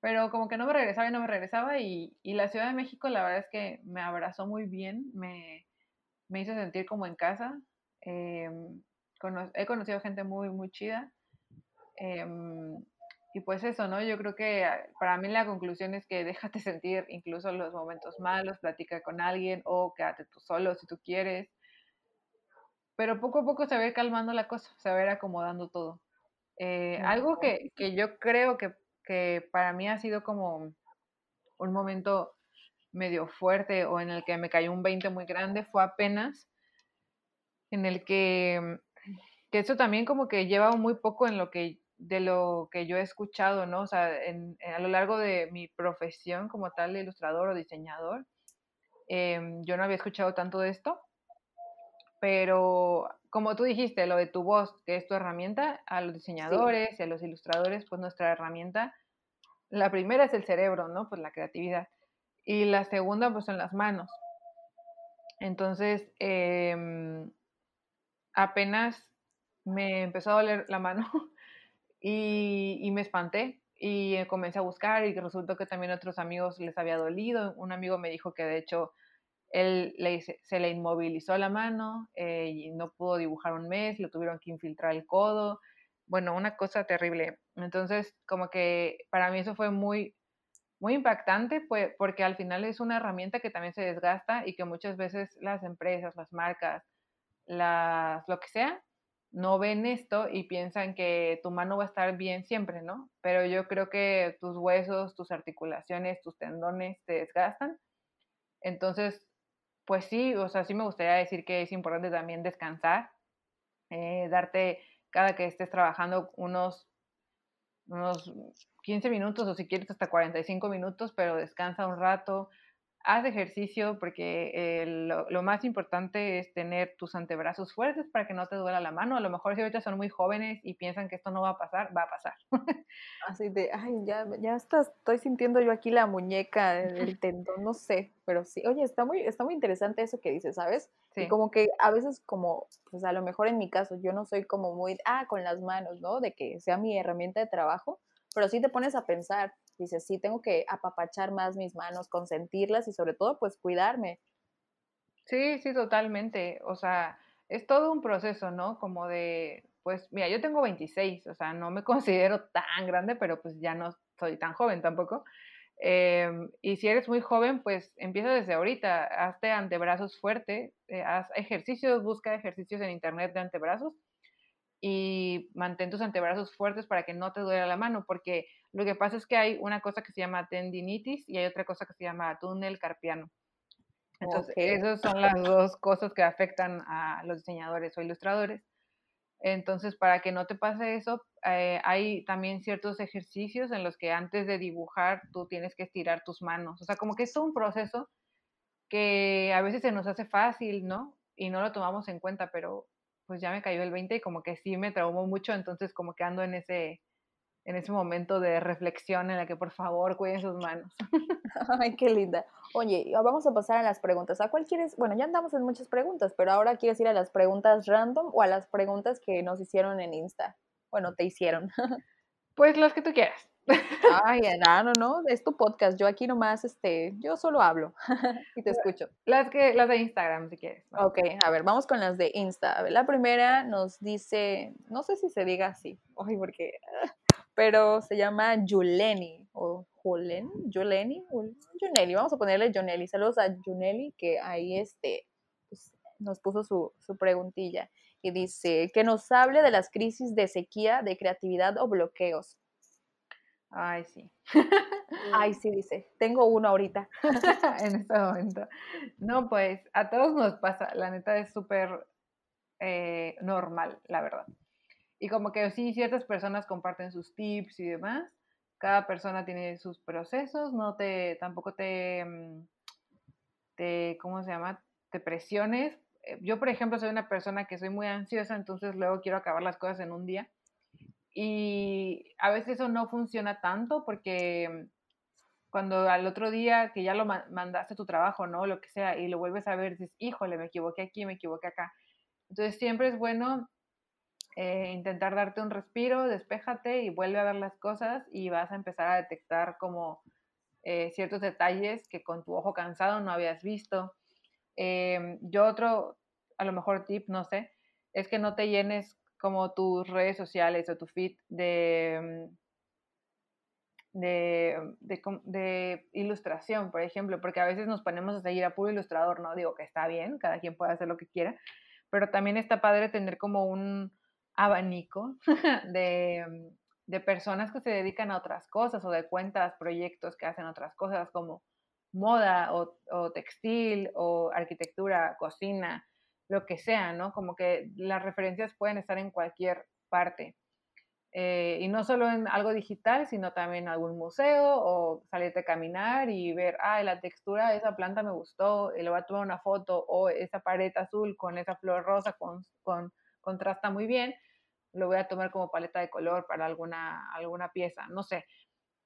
pero como que no me regresaba y no me regresaba y, y, la Ciudad de México la verdad es que me abrazó muy bien, me, me hizo sentir como en casa. Em, he conocido gente muy, muy chida. Y pues eso, ¿no? Yo creo que ah, para mí la conclusión es que déjate sentir incluso los momentos malos, platica con alguien o quédate tú solo si tú quieres. Pero poco a poco se va a ir calmando la cosa, se va a ir acomodando todo. Eh, algo que, que yo creo que que para mí ha sido como un momento medio fuerte o en el que me cayó un 20 muy grande fue apenas en el que, que eso también como que lleva muy poco en lo que de lo que yo he escuchado, ¿no? O sea, a lo largo de mi profesión como tal de ilustrador o diseñador, em, yo no había escuchado tanto de esto, pero como tú dijiste, lo de tu voz, que es tu herramienta, a los diseñadores y a los ilustradores, pues nuestra herramienta, la primera es el cerebro, ¿no? Pues la creatividad. Y la segunda, pues son las manos. Entonces, em, apenas me empezó a doler la mano y, me espanté y comencé a buscar y resultó que también a otros amigos les había dolido. Un amigo me dijo que de hecho él le, se le inmovilizó la mano eh, y no pudo dibujar un mes, le tuvieron que infiltrar el codo. Bueno, una cosa terrible. Entonces, como que para mí eso fue muy, muy impactante, pues, porque al final es una herramienta que también se desgasta y que muchas veces las empresas, las marcas, las, lo que sea, no ven esto y piensan que tu mano va a estar bien siempre, ¿no? Pero yo creo que tus huesos, tus articulaciones, tus tendones se desgastan. Entonces, pues sí, o sea, sí me gustaría decir que es importante también descansar, eh, darte cada que estés trabajando unos unos 15 minutos o si quieres hasta 45 minutos, pero descansa un rato, haz ejercicio porque lo, más importante es tener tus antebrazos fuertes para que no te duela la mano. A lo mejor si ahorita son muy jóvenes y piensan que esto no va a pasar, va a pasar. Así de, ay, ya, ya estoy sintiendo yo aquí la muñeca del tendón, no sé, pero sí. Oye, está muy, está muy interesante eso que dices, ¿sabes? Y como que a veces como, pues a lo mejor en mi caso, yo no soy como muy, ah, con las manos, ¿no? De que sea mi herramienta de trabajo, pero sí te pones a pensar, Dices, sí, tengo que apapachar más mis manos, consentirlas y sobre todo, pues cuidarme. Sí, sí, totalmente. O sea, es todo un proceso, ¿no? Como de, pues, mira, yo tengo 26, o sea, no me considero tan grande, pero pues ya no soy tan joven tampoco. Em, y si eres muy joven, pues empieza desde ahorita, hazte antebrazos fuerte, eh, haz ejercicios, busca ejercicios en internet de antebrazos y mantén tus antebrazos fuertes para que no te duela la mano, porque lo que pasa es que hay una cosa que se llama tendinitis y hay otra cosa que se llama túnel carpiano. Entonces, esas son las dos cosas que afectan a los diseñadores o ilustradores. Entonces, para que no te pase eso, eh, hay también ciertos ejercicios en los que antes de dibujar tú tienes que estirar tus manos. O sea, como que es un proceso que a veces se nos hace fácil, ¿no? Y no lo tomamos en cuenta, pero pues ya me cayó el 20 y como que sí me traumó mucho, entonces como que ando en ese, en ese momento de reflexión en la que por favor cuiden sus manos. Ay, qué linda. Oye, vamos a pasar a las preguntas. ¿A cuál quieres? Bueno, ya andamos en muchas preguntas, pero ahora quieres ir a las preguntas random o a las preguntas que nos hicieron en Insta. Bueno, te hicieron. Pues las que tú quieras. Ay, no, no, no, es tu podcast. Yo aquí nomás, este, yo solo hablo y te escucho. Las que, las de Instagram, si quieres. Ok, a ver, vamos con las de Insta. la primera nos dice, no sé si se diga así, ay, porque, pero se llama Yuleni o Julen, Yuleni. Vamos a ponerle Juneli. Saludos a Juneli que ahí este, pues, nos puso su, su preguntilla y dice que nos hable de las crisis de sequía, de creatividad o bloqueos. Ay, sí. Ay, sí, dice. Tengo uno ahorita. en este momento. No, pues a todos nos pasa. La neta es súper eh, normal, la verdad. Y como que sí, ciertas personas comparten sus tips y demás. Cada persona tiene sus procesos. No te, tampoco te, mm, te, ¿cómo se llama? Te presiones. Eh, yo, por ejemplo, soy una persona que soy muy ansiosa, entonces luego quiero acabar las cosas en un día. Y a veces eso no funciona tanto porque cuando al otro día que ya lo mandaste tu trabajo, ¿no? Lo que sea, y lo vuelves a ver, dices, híjole, me equivoqué aquí, me equivoqué acá. Entonces siempre es bueno eh, intentar darte un respiro, despéjate y vuelve a ver las cosas y vas a empezar a detectar como eh, ciertos detalles que con tu ojo cansado no habías visto. Em, yo otro, a lo mejor tip, no sé, es que no te llenes como tus redes sociales o tu feed de, mm, de, de, ilustración, por ejemplo, porque a veces nos ponemos a seguir a puro ilustrador, ¿no? Digo que está bien, cada quien puede hacer lo que quiera, pero también está padre tener como un abanico de, mm, de personas que se dedican a otras cosas o de cuentas, proyectos que hacen otras cosas como moda o, o textil o arquitectura, cocina, lo que sea, ¿no? Como que las referencias pueden estar en cualquier parte. Eh, y no solo en algo digital, sino también en algún museo o salirte a caminar y ver, ah, la textura de esa planta me gustó, y le voy a tomar una foto, o esa pared azul con esa flor rosa con, con, contrasta muy bien, lo voy a tomar como paleta de color para alguna, alguna pieza, no sé,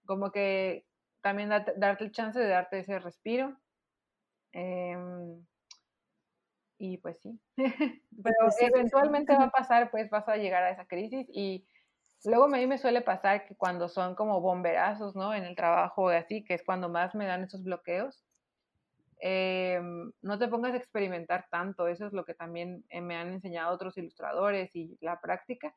como que también darte, el chance de darte ese respiro. Em, y pues sí, pero pues eventualmente va a pasar, pues vas a llegar a esa crisis y luego a mí me suele pasar que cuando son como bomberazos, ¿no? En el trabajo así, que es cuando más me dan esos bloqueos, em, no te pongas a experimentar tanto, eso es lo que también eh, me han enseñado otros ilustradores y la práctica,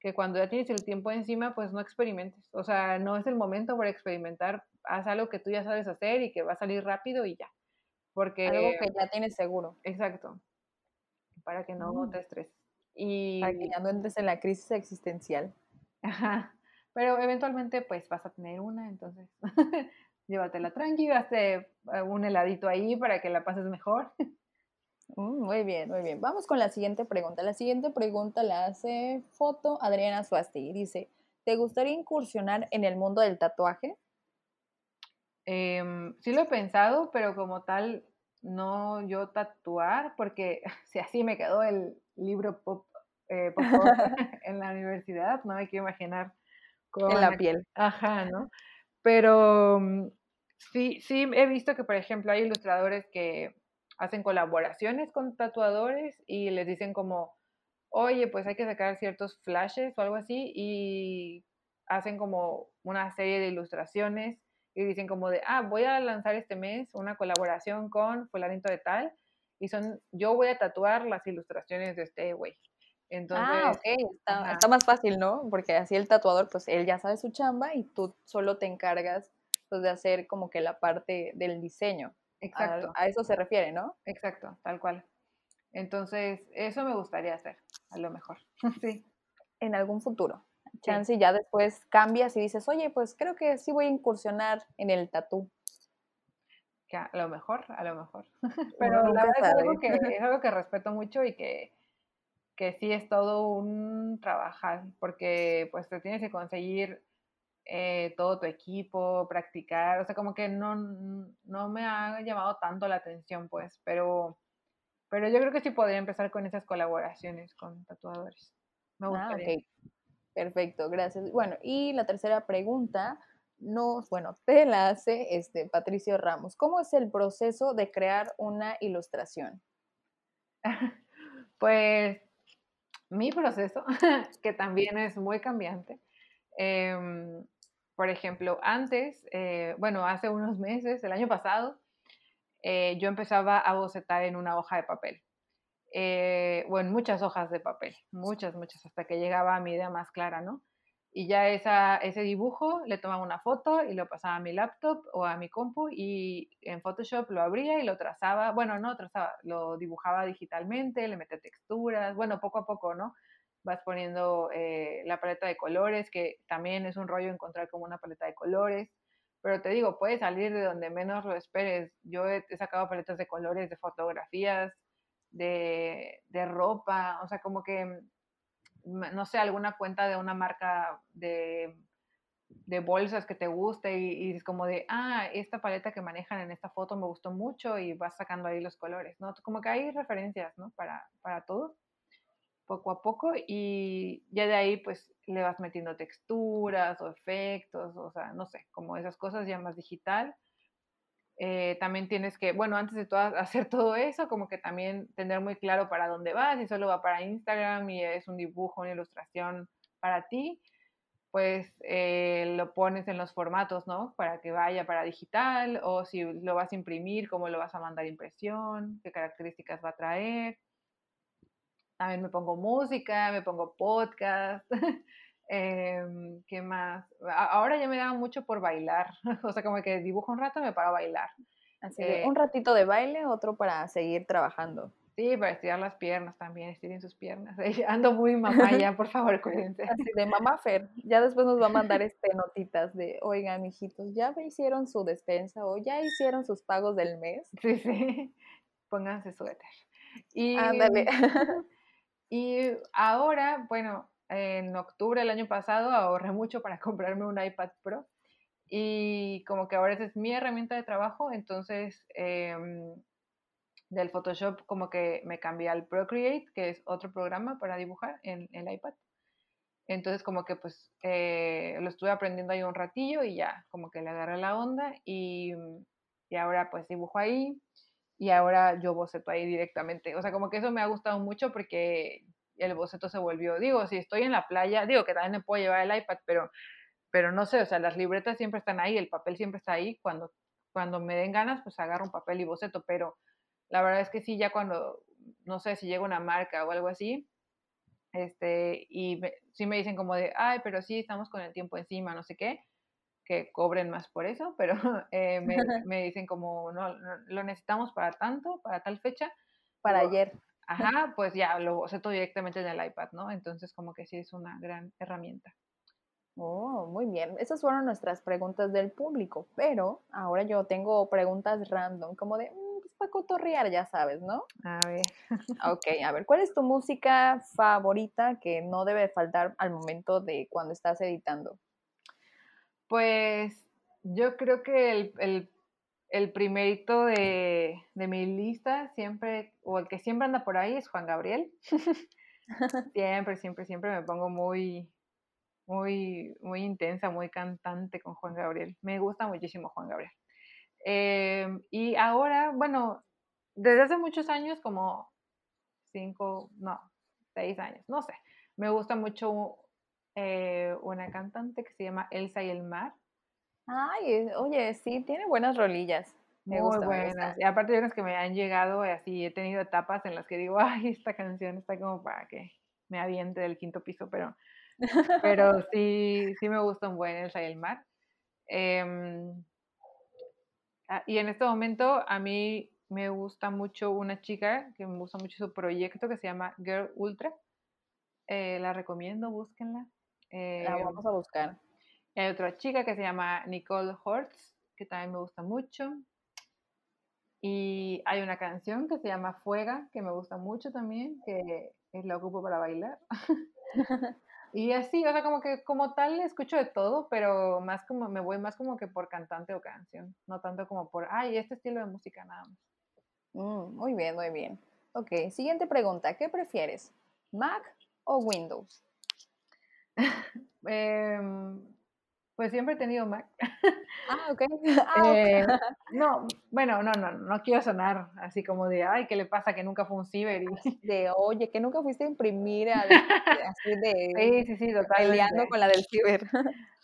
que cuando ya tienes el tiempo encima, pues no experimentes, o sea, no es el momento para experimentar, haz algo que tú ya sabes hacer y que va a salir rápido y ya. Porque, Algo que ya tienes seguro. Exacto. Para que no mm. te estreses. Y... Para que ya no entres en la crisis existencial. Ajá. Pero eventualmente pues vas a tener una, entonces llévatela tranqui, hazte eh, un heladito ahí para que la pases mejor. Mm, muy bien, muy bien. Vamos con la siguiente pregunta. La siguiente pregunta la hace Foto Adriana Suasti. Dice, ¿te gustaría incursionar en el mundo del tatuaje? Em, sí lo he pensado, pero como tal, no yo tatuar, porque si así me quedó el libro pop, eh, en la universidad, no hay que imaginar con en la piel. Ajá, ¿no? Pero mm, sí, sí he visto que, por ejemplo, hay ilustradores que hacen colaboraciones con tatuadores y les dicen como, oye, pues hay que sacar ciertos flashes o algo así y hacen como una serie de ilustraciones y dicen como de, ah, voy a lanzar este mes una colaboración con fulanito de tal y son, yo voy a tatuar las ilustraciones de este güey. Ah, Entonces, ah, ok, está, está, más fácil, ¿no? Porque así el tatuador, pues él ya sabe su chamba y tú solo te encargas pues, de hacer como que la parte del diseño. Exacto. A, eso se refiere, ¿no? Exacto, tal cual. Entonces, eso me gustaría hacer, a lo mejor. sí. En algún futuro. Chance ya después cambias y dices, oye, pues creo que sí voy a incursionar en el tatú. Que a lo mejor, a lo mejor. Pero la verdad es algo, que, es algo que respeto mucho y que, que sí es todo un trabajar, porque pues te tienes que conseguir eh, todo tu equipo, practicar, o sea, como que no, no me ha llamado tanto la atención, pues, pero, pero yo creo que sí podría empezar con esas colaboraciones con tatuadores. Me ah, gustaría. Perfecto, gracias. Bueno, y la tercera pregunta nos, bueno, te la hace este Patricio Ramos. ¿Cómo es el proceso de crear una ilustración? pues mi proceso, que también es muy cambiante, Em, por ejemplo, antes, eh, bueno, hace unos meses, el año pasado, eh, yo empezaba a bocetar en una hoja de papel. Eh, o en muchas hojas de papel, muchas, muchas, hasta que llegaba a mi idea más clara, ¿no? Y ya esa, ese dibujo le tomaba una foto y lo pasaba a mi laptop o a mi compu y en Photoshop lo abría y lo trazaba, bueno, no trazaba, lo dibujaba digitalmente, le metía texturas, bueno, poco a poco, ¿no? Vas poniendo eh, la paleta de colores, que también es un rollo encontrar como una paleta de colores, pero te digo, puede salir de donde menos lo esperes. Yo he, sacado paletas de colores de fotografías, de, de, ropa, o sea, como que, mm, no sé, alguna cuenta de una marca de, de bolsas que te guste y, es como de, ah, esta paleta que manejan en esta foto me gustó mucho y vas sacando ahí los colores, ¿no? Como que hay referencias, ¿no? Para, para todo poco a poco y ya de ahí pues le vas metiendo texturas o efectos, o sea, no sé, como esas cosas ya más digital. Eh, también tienes que, bueno, antes de todo, hacer todo eso, como que también tener muy claro para dónde vas, si solo va para Instagram y es un dibujo, una ilustración para ti, pues eh, lo pones en los formatos, ¿no? Para que vaya para digital, o si lo vas a imprimir, cómo lo vas a mandar impresión, qué características va a traer también me pongo música, me pongo podcast. Em, ¿Qué más? Ahora ya me da mucho por bailar. o sea, como que dibujo un rato y me paro a bailar. Así que eh un ratito de baile, otro para seguir trabajando. Sí, para estirar las piernas también, estiren sus piernas. Ando muy mamá ya, por favor, cuídense. Así de mamá Fer, ya después nos va a mandar este notitas de, oigan, hijitos, ya hicieron su despensa o ya hicieron sus pagos del mes. Sí, sí, pónganse suéter. Y, Y ahora, bueno, en octubre del año pasado ahorré mucho para comprarme un iPad Pro y como que ahora esa es mi herramienta de trabajo, entonces em, del Photoshop como que me cambié al Procreate, que es otro programa para dibujar en, el iPad. Entonces como que pues eh, lo estuve aprendiendo ahí un ratillo y ya como que le agarré la onda y, y ahora pues dibujo ahí y ahora yo boceto ahí directamente. O sea, como que eso me ha gustado mucho porque el boceto se volvió, digo, si estoy en la playa, digo que también me puedo llevar el iPad, pero, pero no sé, o sea, las libretas siempre están ahí, el papel siempre está ahí, cuando, cuando me den ganas, pues agarro un papel y boceto, pero la verdad es que sí, ya cuando, no sé, si llega una marca o algo así, este, y sí me dicen como de, ay, pero sí, estamos con el tiempo encima, no sé qué, que cobren más por eso, pero eh, me, dicen como, no, lo necesitamos para tanto, para tal fecha. Para ayer. Ajá, pues ya lo boceto directamente en el iPad, ¿no? Entonces como que sí es una gran herramienta. Oh, muy bien. Esas fueron nuestras preguntas del público, pero ahora yo tengo preguntas random, como de, mm, pues, para cotorrear, ya sabes, ¿no? A ver. Ok, a ver, ¿cuál es tu música favorita que no debe faltar al momento de cuando estás editando? Pues yo creo que el, el, el primerito de, de, mi lista siempre, o el que siempre anda por ahí es Juan Gabriel. siempre, siempre, siempre me pongo muy, muy, muy intensa, muy cantante con Juan Gabriel. Me gusta muchísimo Juan Gabriel. Eh, y ahora, bueno, desde hace muchos años, como cinco, no, seis años, no sé, me gusta mucho eh, una cantante que se llama Elsa y el Mar. Ay, oye, sí, tiene buenas rolillas. Me Muy buenas. Y aparte de unas que me han llegado, así he tenido etapas en las que digo, ay, esta canción está como para que me aviente del quinto piso, pero pero sí, sí me gusta un buen El el Mar. Em, ah, y en este momento a mí me gusta mucho una chica que me gusta mucho su proyecto que se llama Girl Ultra. Eh, la recomiendo, búsquenla. La em, vamos a buscar. Hay otra chica que se llama Nicole Hortz, que también me gusta mucho. Y hay una canción que se llama Fuega, que me gusta mucho también, que es la ocupo para bailar. Y así, o sea, como que como tal escucho de todo, pero más como me voy más como que por cantante o canción, no tanto como por, ay, este estilo de música nada más. Mm, muy bien, muy bien. Ok, siguiente pregunta, ¿qué prefieres? ¿Mac o Windows? eh, pues siempre he tenido Mac. Ah, ok. Ah, eh, no, bueno, no, no, no quiero sonar así como de, ay, ¿qué le pasa que nunca fue un ciber? De, oye, que nunca fuiste a imprimir así de... Sí, sí, sí, Peleando con la del ciber.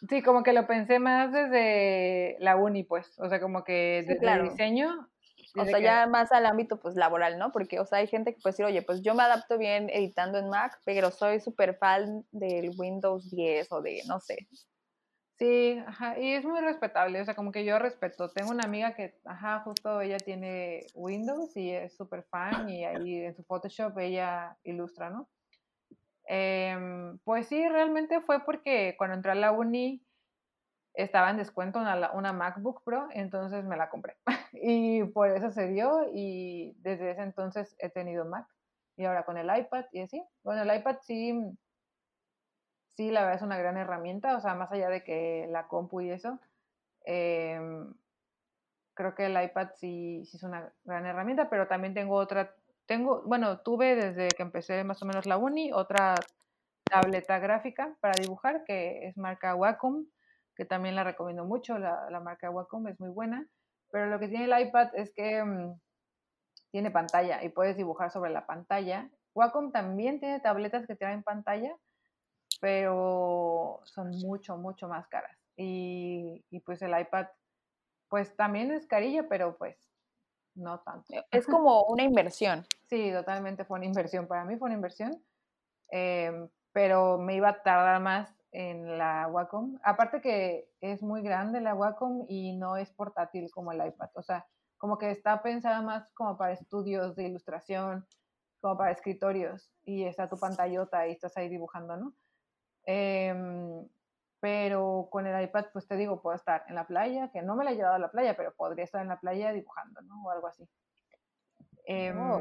Sí, como que lo pensé más desde la uni, pues, o sea, como que desde el diseño. O sea, ya más al ámbito, pues, laboral, ¿no? Porque, o sea, hay gente que puede decir, oye, pues yo me adapto bien editando en Mac, pero soy súper fan del Windows 10 o de, no sé, Sí, ajá, y es muy respetable, o sea, como que yo respeto. Tengo una amiga que, ajá, justo ella tiene Windows y es súper fan y ahí en su Photoshop ella ilustra, ¿no? Em, pues sí, realmente fue porque cuando entré a la uni estaba en descuento una, una MacBook Pro, entonces me la compré. y por eso se dio y desde ese entonces he tenido Mac. Y ahora con el iPad y así. Bueno, el iPad sí sí, la verdad es una gran herramienta, o sea, más allá de que la compu y eso, em, creo que el iPad sí, sí es una gran herramienta, pero también tengo otra, tengo, bueno, tuve desde que empecé más o menos la uni, otra tableta gráfica para dibujar, que es marca Wacom, que también la recomiendo mucho, la, la marca Wacom es muy buena, pero lo que tiene el iPad es que mm, tiene pantalla y puedes dibujar sobre la pantalla. Wacom también tiene tabletas que traen pantalla, pero son mucho, mucho más caras. Y, pues el iPad, pues también es carilla, pero pues no tanto. E, es como una inversión. sí, totalmente fue una inversión. Para mí fue una inversión, em, pero me iba a tardar más en la Wacom. Aparte que es muy grande la Wacom y no es portátil como el iPad. O sea, como que está pensada más como para estudios de ilustración, como para escritorios. Y está tu pantallota y estás ahí dibujando, ¿no? Em, pero con el iPad, pues te digo, puedo estar en la playa, que no me la he llevado a la playa, pero podría estar en la playa dibujando, ¿no? O algo así. Oh,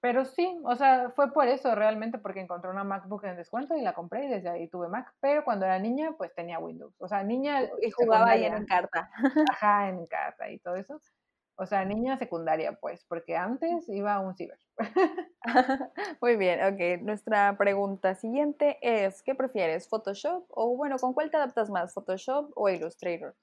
pero sí, o sea, fue por eso realmente, porque encontré una MacBook en descuento y la compré y desde ahí tuve Mac. Pero cuando era niña, pues tenía Windows. O sea, niña. Y jugaba ahí en carta. Ajá, en carta y todo eso. O sea, niña secundaria, pues, porque antes iba a un ciber. Muy bien, ok. Nuestra pregunta siguiente es, ¿qué prefieres, Photoshop o, bueno, con cuál te adaptas más, Photoshop o Illustrator?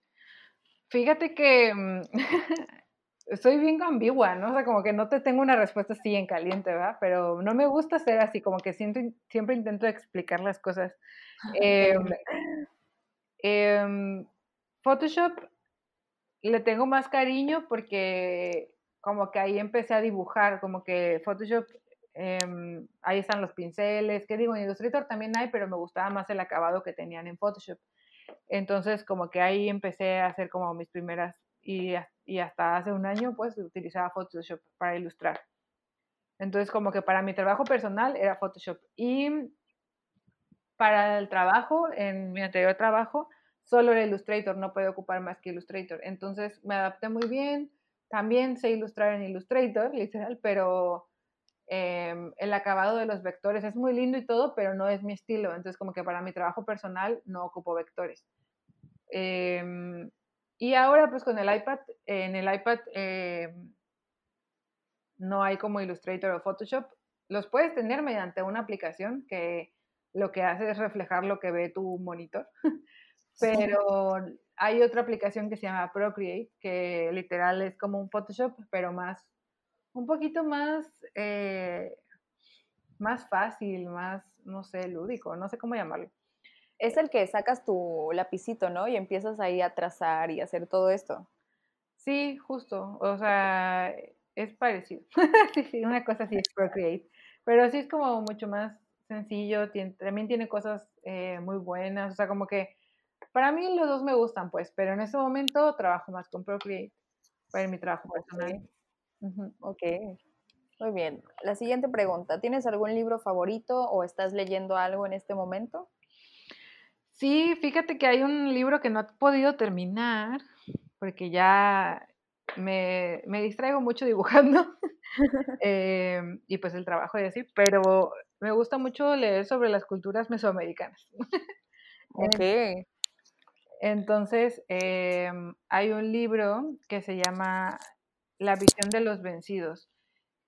Fíjate que mm, soy bien ambigua, ¿no? O sea, como que no te tengo una respuesta así en caliente, ¿verdad? Pero no me gusta ser así, como que siempre, siempre intento explicar las cosas. Em, em, Photoshop le tengo más cariño porque como que ahí empecé a dibujar, como que Photoshop, em, ahí están los pinceles, que digo, en Illustrator también hay, pero me gustaba más el acabado que tenían en Photoshop. Entonces, como que ahí empecé a hacer como mis primeras, y, y hasta hace un año, pues, utilizaba Photoshop para ilustrar. Entonces, como que para mi trabajo personal era Photoshop. Y para el trabajo, en mi anterior trabajo, solo era Illustrator, no podía ocupar más que Illustrator. Entonces me adapté muy bien, también sé ilustrar en Illustrator, literal, pero em, el acabado de los vectores es muy lindo y todo, pero no es mi estilo. Entonces, como que para mi trabajo personal no ocupo vectores. Em, y ahora, pues con el iPad, en el iPad em, no hay como Illustrator o Photoshop. Los puedes tener mediante una aplicación que lo que hace es reflejar lo que ve tu monitor. Pero hay otra aplicación que se llama Procreate, que literal es como un Photoshop, pero más, un poquito más, eh, más fácil, más, no sé, lúdico, no sé cómo llamarlo. Es el que sacas tu lapicito, ¿no? Y empiezas ahí a trazar y hacer todo esto. Sí, justo. O sea, es parecido. sí, una cosa así es Procreate. Pero sí es como mucho más sencillo. también tiene cosas eh, muy buenas. O sea, como que para mí los dos me gustan, pues, pero en este momento trabajo más con Procreate para mi trabajo personal. Ok, muy bien. La siguiente pregunta, ¿tienes algún libro favorito o estás leyendo algo en este momento? Sí, fíjate que hay un libro que no he podido terminar porque ya me, distraigo mucho dibujando em, y pues el trabajo y así, pero me gusta mucho leer sobre las culturas mesoamericanas. ok. Entonces, em, hay un libro que se llama La visión de los vencidos.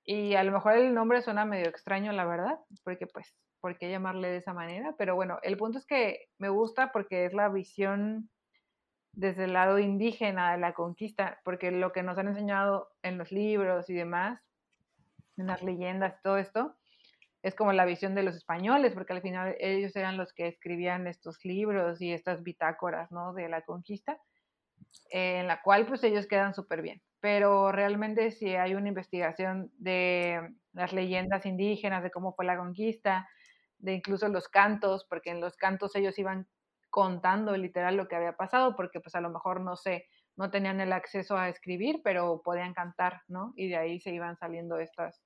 Y a lo mejor el nombre suena medio extraño, la verdad, porque pues, ¿por qué llamarle de esa manera? Pero bueno, el punto es que me gusta porque es la visión desde el lado indígena de la conquista, porque lo que nos han enseñado en los libros y demás, en las leyendas, todo esto, es como la visión de los españoles, porque al final ellos eran los que escribían estos libros y estas bitácoras, ¿no? De la conquista, en la cual pues ellos quedan súper bien. Pero realmente si hay una investigación de las leyendas indígenas, de cómo fue la conquista, de incluso los cantos, porque en los cantos ellos iban contando literal lo que había pasado, porque pues a lo mejor no sé, no tenían el acceso a escribir, pero podían cantar, ¿no? Y de ahí se iban saliendo estas,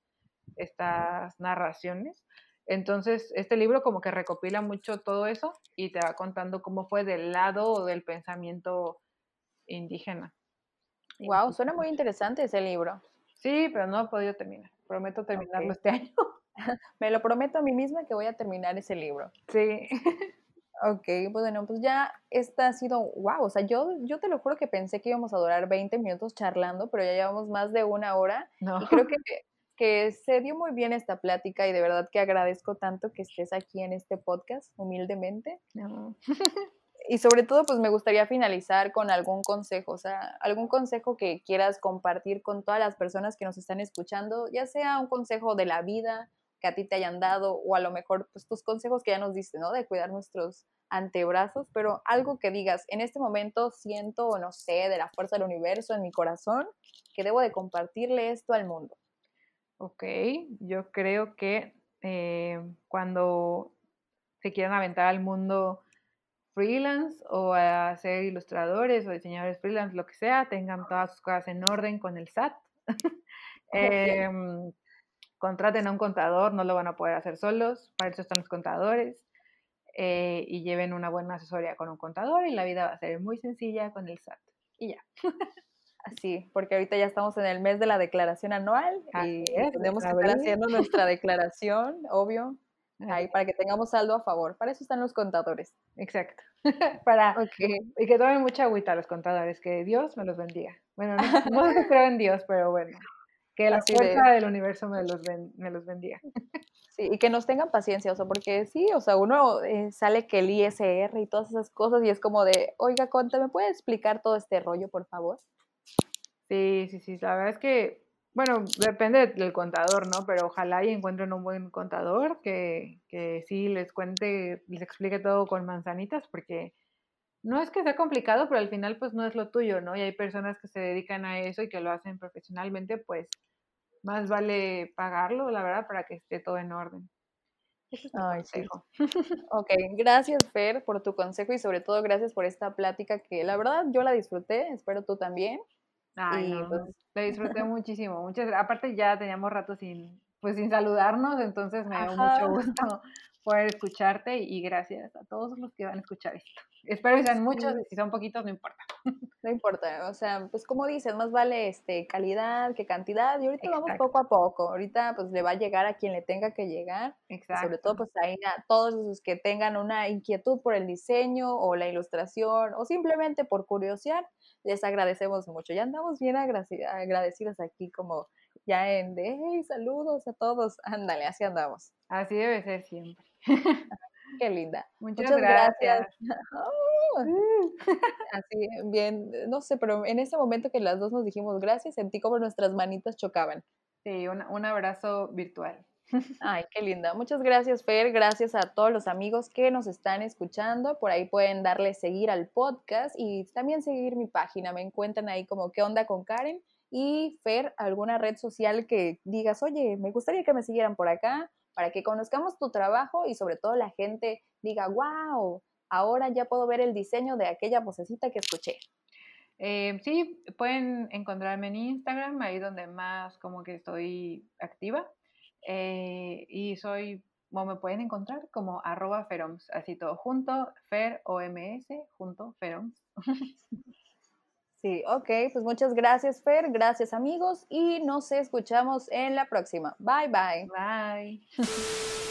estas narraciones. Entonces, este libro como que recopila mucho todo eso y te va contando cómo fue del lado del pensamiento indígena. Wow, suena muy interesante ese libro. Sí, pero no he podido terminar. Prometo terminarlo este año. Me lo prometo a mí misma que voy a terminar ese libro. Sí. Ok, pues bueno, pues ya esta ha sido, wow, o sea, yo, yo te lo juro que pensé que íbamos a durar 20 minutos charlando, pero ya llevamos más de una hora. Y creo que que se dio muy bien esta plática y de verdad que agradezco tanto que estés aquí en este podcast, humildemente. y sobre todo, pues me gustaría finalizar con algún consejo, o sea, algún consejo que quieras compartir con todas las personas que nos están escuchando, ya sea un consejo de la vida que a ti te hayan dado o a lo mejor pues tus consejos que ya nos diste, ¿no? De cuidar nuestros antebrazos, pero algo que digas, en este momento siento, o no sé, de la fuerza del universo en mi corazón, que debo de compartirle esto al mundo. Ok, yo creo que eh, cuando se quieran aventar al mundo freelance o a ser ilustradores o diseñadores freelance, lo que sea, tengan todas sus cosas en orden con el SAT. Em, contraten a un contador, no lo van a poder hacer solos, para eso están los contadores. Eh, y lleven una buena asesoría con un contador y la vida va a ser muy sencilla con el SAT. Y ya. Así, porque ahorita ya estamos en el mes de la declaración anual y tenemos que estar haciendo nuestra declaración, obvio, ahí para que tengamos saldo a favor. Para eso están los contadores. Exacto. para y que tomen mucha agüita los contadores, que Dios me los bendiga. Bueno, no, no creo en Dios, pero bueno, que la fuerza del universo me los, me los bendiga. Sí, y que nos tengan paciencia, o sea, porque sí, o sea, uno eh, sale que el ISR y todas esas cosas y es como de, oiga, Conta, ¿me puede explicar todo este rollo, por favor? Sí, sí, sí, la verdad es que, bueno, depende del contador, ¿no? Pero ojalá y encuentren un buen contador que, que sí les cuente, les explique todo con manzanitas, porque no es que sea complicado, pero al final pues no es lo tuyo, ¿no? Y hay personas que se dedican a eso y que lo hacen profesionalmente, pues más vale pagarlo, la verdad, para que esté todo en orden. Es Ay, consejo. ok, gracias Fer por tu consejo y sobre todo gracias por esta plática que la verdad yo la disfruté, espero tú también. Ay, pues la disfruté muchísimo. Muchas, aparte ya teníamos rato sin, pues sin saludarnos, entonces me dio mucho gusto poder escucharte y gracias a todos los que van a escuchar esto. Espero que sean muchos, si son poquitos no importa. no importa, o sea, pues como dices, más vale este calidad que cantidad y ahorita vamos poco a poco, ahorita pues le va a llegar a quien le tenga que llegar, Exacto. sobre todo pues ahí a todos los que tengan una inquietud por el diseño o la ilustración o simplemente por curiosidad, les agradecemos mucho, ya andamos bien agradecidos aquí como ya en de, hey, saludos a todos, ándale, así andamos. Así debe ser siempre. Qué linda. Muchas, gracias. Oh. Así, bien, no sé, pero en ese momento que las dos nos dijimos gracias, sentí como nuestras manitas chocaban. Sí, un, un abrazo virtual. Ay, qué linda. Muchas gracias, Fer. Gracias a todos los amigos que nos están escuchando. Por ahí pueden darle seguir al podcast y también seguir mi página. Me encuentran ahí como ¿Qué onda con Karen? Y Fer, alguna red social que digas, oye, me gustaría que me siguieran por acá para que conozcamos tu trabajo y sobre todo la gente diga, wow, ahora ya puedo ver el diseño de aquella vocecita que escuché. Eh, sí, pueden encontrarme en Instagram, ahí donde más como que estoy activa. Eh, y soy, o me pueden encontrar como arroba feroms, así todo junto, fer junto feroms. Sí, ok, pues muchas gracias Fer, gracias amigos y nos escuchamos en la próxima. Bye bye. Bye.